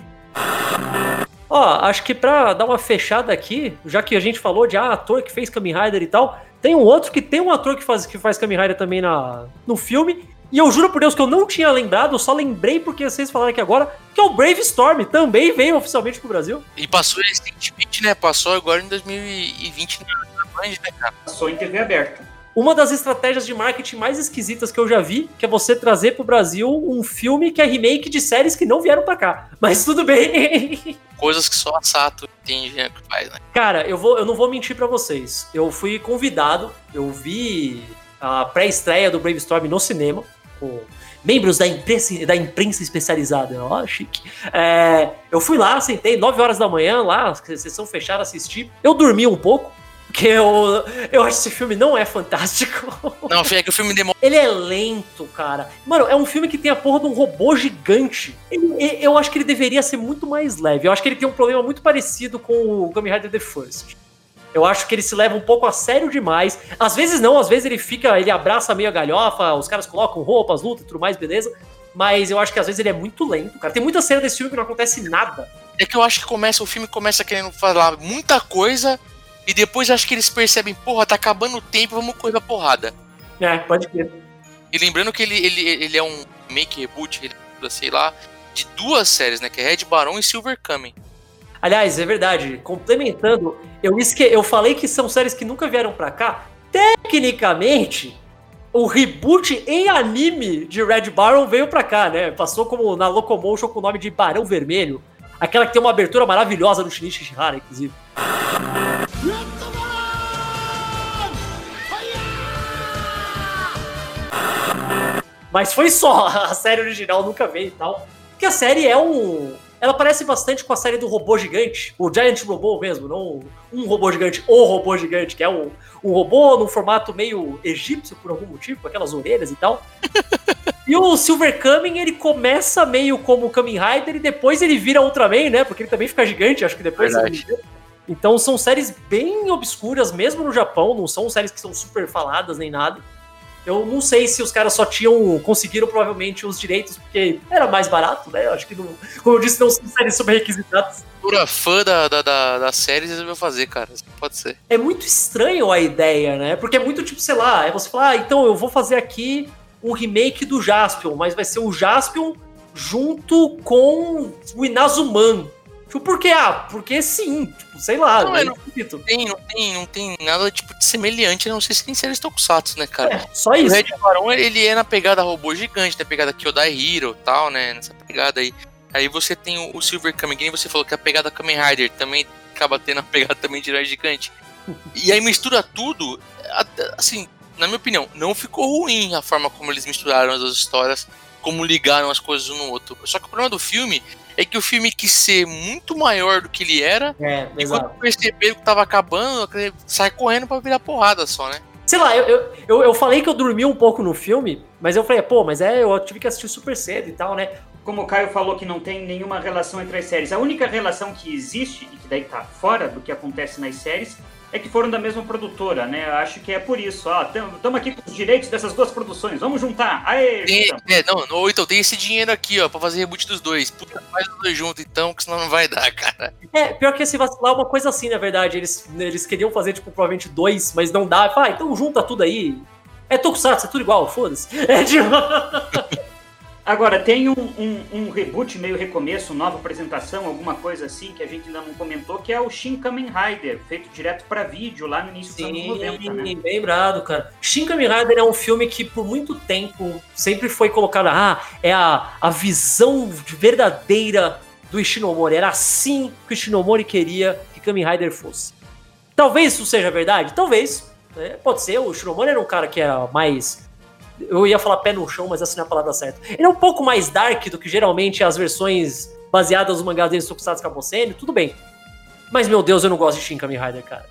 Ó, acho que pra dar uma fechada aqui, já que a gente falou de ah, ator que fez Kamen Rider e tal, tem um outro que tem um ator que faz, que faz Kamen Rider também na, no filme. E eu juro por Deus que eu não tinha lembrado, eu só lembrei porque vocês falaram aqui agora, que é o Brave Storm, também veio oficialmente pro Brasil. E passou recentemente, né? Passou agora em 2020 na Band, né, cara? Passou em TV aberta. Uma das estratégias de marketing mais esquisitas que eu já vi, que é você trazer pro Brasil um filme que é remake de séries que não vieram pra cá. Mas tudo bem. [LAUGHS] Coisas que só a Sato entende, né, que faz, né? Cara, eu, vou, eu não vou mentir pra vocês. Eu fui convidado, eu vi a pré-estreia do Brave Storm no cinema, com membros da imprensa, da imprensa especializada. Ó, chique. É, eu fui lá, sentei 9 horas da manhã, lá, sessão fechada, assisti. Eu dormi um pouco, porque eu, eu acho que esse filme não é fantástico. [LAUGHS] Não, é que o filme demora. Ele é lento, cara. Mano, é um filme que tem a porra de um robô gigante. Ele- ele- eu acho que ele deveria ser muito mais leve. Eu acho que ele tem um problema muito parecido com o Kamen Rider The First. Eu acho que ele se leva um pouco a sério demais. Às vezes não, às vezes ele fica, ele abraça meio a galhofa, os caras colocam roupas, luta e tudo mais, beleza. Mas eu acho que às vezes ele é muito lento, cara. Tem muita cena desse filme que não acontece nada. É que eu acho que começa, o filme começa querendo falar muita coisa. E depois acho que eles percebem, porra, tá acabando o tempo, vamos correr a porrada. É, pode crer. E lembrando que ele, ele, ele é um make reboot, ele, sei lá, de duas séries, né? Que é Red Baron e Silver Kamen. Aliás, é verdade, complementando, eu, esque... eu falei que são séries que nunca vieram pra cá. Tecnicamente, o reboot em anime de Red Baron veio pra cá, né? Passou como na Locomotion com o nome de Barão Vermelho. Aquela que tem uma abertura maravilhosa do Shinichi Shihara, inclusive. Mas foi só, [LAUGHS] a série original nunca veio e tal. Porque a série é um. Ela parece bastante com a série do robô gigante, o Giant Robô mesmo, não um robô gigante, o robô gigante, que é um, um robô num formato meio egípcio por algum motivo, com aquelas orelhas e tal. [LAUGHS] E o Silver Kamen, ele começa meio como Kamen Rider e depois ele vira Ultraman, né? Porque ele também fica gigante, acho que depois. Ele- Então são séries bem obscuras, mesmo no Japão, não são séries que são super faladas nem nada. Eu não sei se os caras só tinham. conseguiram provavelmente os direitos porque era mais barato, né? Eu acho que não. Como eu disse, não são séries super requisitadas. Pura fã da, da, da, da série resolveu fazer, cara. Pode ser. É muito estranho a ideia, né? Porque é muito tipo, sei lá, é você falar, ah, então eu vou fazer aqui um remake do Jaspion, mas vai ser o Jaspion junto com o Inazuman. Tipo, por quê? Ah, porque sim. Tipo, sei lá. Não, né? é, não-. Tem, não, tem, não tem nada tipo de semelhante, não sei se tem séries Tokusatsu, né, cara? É, só O isso. Red Baron, ele é na pegada robô gigante, na pegada Kyodai Hero e tal, né? Nessa pegada aí. Aí você tem o, o Silver Kamen, que você falou que é a pegada Kamen Rider também acaba tendo a pegada também de herói gigante. E aí mistura tudo, assim, na minha opinião, não ficou ruim a forma como eles misturaram as duas histórias, como ligaram as coisas um no outro. Só que o problema do filme é que o filme quis ser muito maior do que ele era, É, e exato. quando perceberam que tava acabando, sai correndo pra virar porrada só, né? Sei lá, eu, eu, eu, eu falei que eu dormi um pouco no filme, mas eu falei, pô, mas é, eu tive que assistir super cedo e tal, né? Como o Caio falou que não tem nenhuma relação entre as séries, a única relação que existe, e que daí tá fora do que acontece nas séries, é que foram da mesma produtora, né? Eu acho que é por isso. Ó, estamos aqui com os direitos dessas duas produções. Vamos juntar. Aê! Tem, é, não, não, então tem esse dinheiro aqui, ó, pra fazer reboot dos dois. Puta, faz os dois juntos então, que senão não vai dar, cara. É, pior que esse vacilar é uma coisa assim, na verdade. Eles, eles queriam fazer, tipo, provavelmente dois, mas não dá. Fala, ah, então junta tudo aí. É Tokusatsu, é tudo igual, foda-se. É tipo... [LAUGHS] Agora, tem um, um, um, reboot, meio recomeço, nova apresentação, alguma coisa assim, que a gente ainda não comentou, que é o Shin Kamen Rider, feito direto para vídeo lá no início Sim, dos anos 90. Né? lembrado, cara. Shin Kamen Rider é um filme que por muito tempo sempre foi colocado, ah, é a, a visão verdadeira do Ishinomori. Era assim que o Ishinomori queria que Kamen Rider fosse. Talvez isso seja verdade, talvez. É, pode ser, o Ishinomori era um cara que era mais eu ia falar pé no chão, mas essa não é a palavra certa. Ele é um pouco mais dark do que geralmente as versões baseadas nos mangás deles Tokusatsu Kabosene, tudo bem. Mas, meu Deus, eu não gosto de Shin Kamen Rider, cara.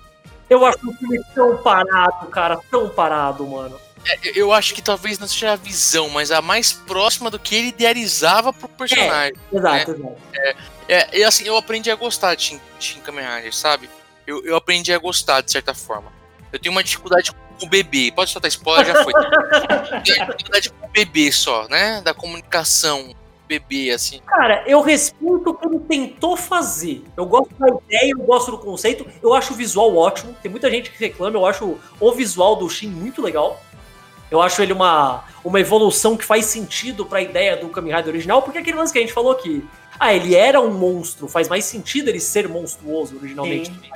Eu acho o filme tão parado, cara, tão parado, mano. É, eu acho que talvez não seja a visão, mas a mais próxima do que ele idealizava pro personagem. É, exato, né? exato. É, é, e assim, eu aprendi a gostar de Shin, Shin Kamen Rider, sabe? Eu, eu aprendi a gostar, de certa forma. Eu tenho uma dificuldade com o bebê. Pode soltar spoiler, já foi. [LAUGHS] dificuldade com o bebê só, né? Da comunicação bebê, assim. Cara, eu respeito o que ele tentou fazer. Eu gosto da ideia, eu gosto do conceito. Eu acho o visual ótimo. Tem muita gente que reclama. Eu acho o visual do Shin muito legal. Eu acho ele uma, uma evolução que faz sentido para a ideia do Kamen Rider original, porque é aquele lance que a gente falou aqui. Ah, ele era um monstro, faz mais sentido ele ser monstruoso originalmente. Sim.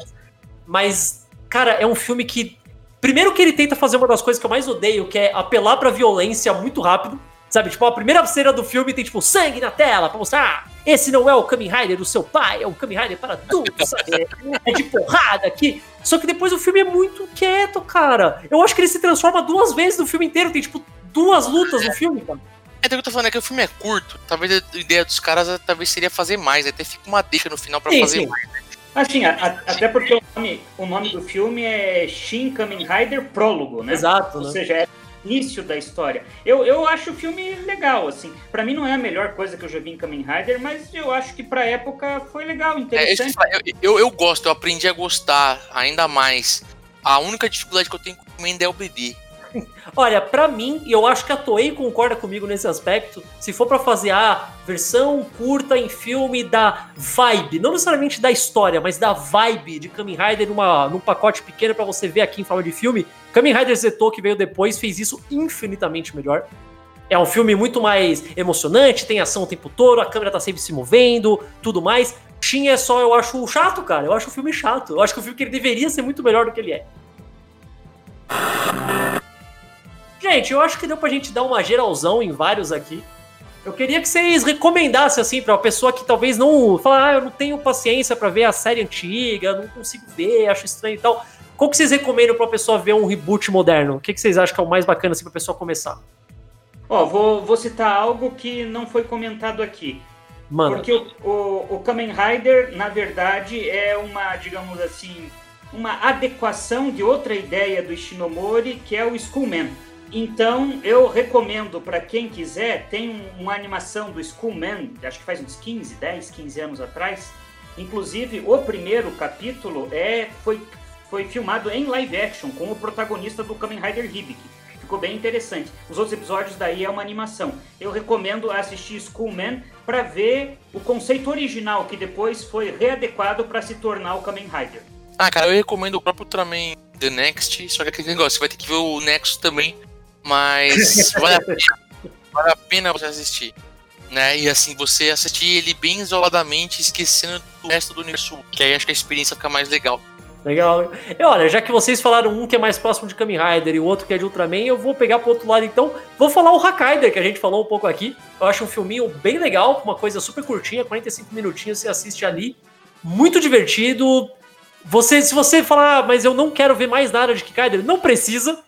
Mas Cara, é um filme que. Primeiro que ele tenta fazer uma das coisas que eu mais odeio, que é apelar pra violência muito rápido. Sabe, tipo, a primeira cena do filme tem, tipo, sangue na tela pra mostrar. Ah, esse não é o Kamen Rider do seu pai, é o Kamen Rider para adultos, sabe? É de porrada aqui. Só que depois o filme é muito quieto, cara. Eu acho que ele se transforma duas vezes no filme inteiro. Tem, tipo, duas lutas no filme, cara. É, que eu tô falando é que o filme é curto. Talvez a ideia dos caras talvez seria fazer mais. Até fica uma deixa no final pra sim, fazer sim. mais, né? Assim, a, a, até porque o nome, o nome do filme é Shin Kamen Rider Prólogo, né? Exato. Ou né? seja, é início da história. Eu, eu acho o filme legal, assim. Para mim não é a melhor coisa que eu já vi em Kamen Rider, mas eu acho que pra época foi legal, é, interessante. É, eu, eu, eu, gosto, eu aprendi a gostar ainda mais. A única dificuldade que eu tenho com o é o bebê. Olha, para mim, e eu acho que a Toei concorda comigo nesse aspecto, se for para fazer a versão curta em filme da vibe, não necessariamente da história, mas da vibe de Kamen Rider numa, num pacote pequeno para você ver aqui em forma de filme, Kamen Rider Zeto, que veio depois, fez isso infinitamente melhor. É um filme muito mais emocionante, tem ação o tempo todo, a câmera tá sempre se movendo, tudo mais. Shin é só, eu acho chato, cara. Eu acho o filme chato. Eu acho que o filme que ele deveria ser muito melhor do que ele é. Gente, eu acho que deu pra gente dar uma geralzão em vários aqui. Eu queria que vocês recomendassem, assim, pra uma pessoa que talvez não. Fala, ah, eu não tenho paciência para ver a série antiga, não consigo ver, acho estranho e tal. Qual que vocês recomendam pra pessoa ver um reboot moderno? O que, que vocês acham que é o mais bacana, assim, pra pessoa começar? Ó, vou, vou citar algo que não foi comentado aqui. Mano. Porque o, o, o Kamen Rider, na verdade, é uma, digamos assim, uma adequação de outra ideia do Ishinomori, que é o Schoolman. Então, eu recomendo para quem quiser, tem uma animação do Schoolman, acho que faz uns 15, 10, 15 anos atrás. Inclusive, o primeiro capítulo é foi, foi filmado em live action com o protagonista do Kamen Rider Hibiki. Ficou bem interessante. Os outros episódios daí é uma animação. Eu recomendo assistir Schoolman para ver o conceito original que depois foi readequado para se tornar o Kamen Rider. Ah, cara, eu recomendo o próprio Ultraman The Next, só que aquele negócio, você vai ter que ver o Nexus também mas [LAUGHS] vale a pena, vale a pena você assistir. Né? E assim, você assistir ele bem isoladamente, esquecendo do resto do universo, que aí acho que a experiência fica mais legal. Legal. E olha, já que vocês falaram um que é mais próximo de Kamen Rider e o outro que é de Ultraman, eu vou pegar pro outro lado então. Vou falar o Hakaider, que a gente falou um pouco aqui. Eu acho um filminho bem legal, uma coisa super curtinha, 45 minutinhos você assiste ali. Muito divertido. Você, se você falar, ah, mas eu não quero ver mais nada de Kikaider, não precisa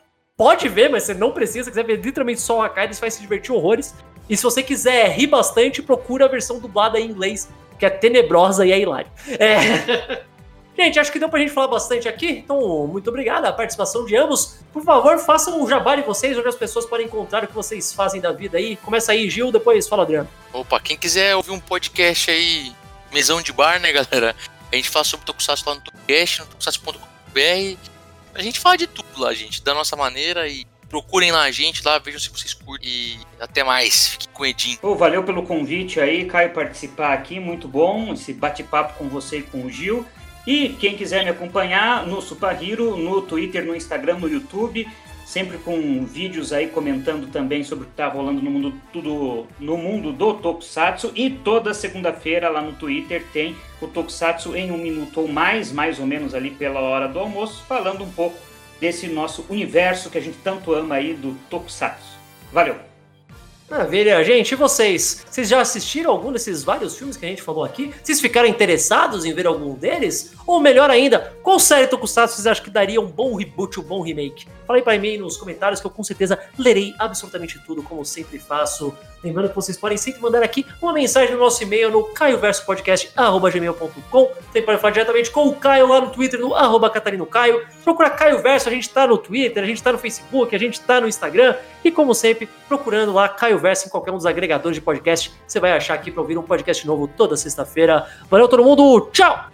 pode ver, mas você não precisa. Se quiser ver literalmente só o Hakai, você vai se divertir horrores. E se você quiser rir bastante, procura a versão dublada em inglês, que é tenebrosa e é hilário. É. [LAUGHS] Gente, acho que deu pra gente falar bastante aqui, então muito obrigado a participação de ambos. Por favor, façam um jabá de vocês, onde as pessoas podem encontrar o que vocês fazem da vida aí. Começa aí, Gil, depois fala, Adriano. Opa, quem quiser ouvir um podcast aí, mesão de bar, né, galera? A gente fala sobre Tokusatsu lá no Tokcast, no tokusatsu.com.br. A gente fala de tudo lá, gente, da nossa maneira e procurem lá a gente lá, vejam se vocês curtem e até mais. Fique com o Edinho. Oh, valeu pelo convite aí, Caio, participar aqui, muito bom esse bate-papo com você e com o Gil. E quem quiser me acompanhar no Super Hero, no Twitter, no Instagram, no YouTube, sempre com vídeos aí comentando também sobre o que está rolando no mundo, tudo, no mundo do Tokusatsu. E toda segunda-feira lá no Twitter tem o Tokusatsu em um minuto ou mais, mais ou menos ali pela hora do almoço, falando um pouco desse nosso universo que a gente tanto ama aí do Tokusatsu. Valeu! Maravilha, gente. E vocês? Vocês já assistiram algum desses vários filmes que a gente falou aqui? Vocês ficaram interessados em ver algum deles? Ou melhor ainda, qual série Tokusatsu vocês acham que daria um bom reboot, um bom remake? Falei para mim nos comentários que eu com certeza lerei absolutamente tudo, como sempre faço. Lembrando que vocês podem sempre mandar aqui uma mensagem no nosso e-mail no caioversopodcast.gmail.com. Você pode falar diretamente com o Caio lá no Twitter, no arroba Caio. Procura Caio Verso, a gente tá no Twitter, a gente tá no Facebook, a gente tá no Instagram. E como sempre, procurando lá Caio Verso em qualquer um dos agregadores de podcast, você vai achar aqui para ouvir um podcast novo toda sexta-feira. Valeu todo mundo, tchau!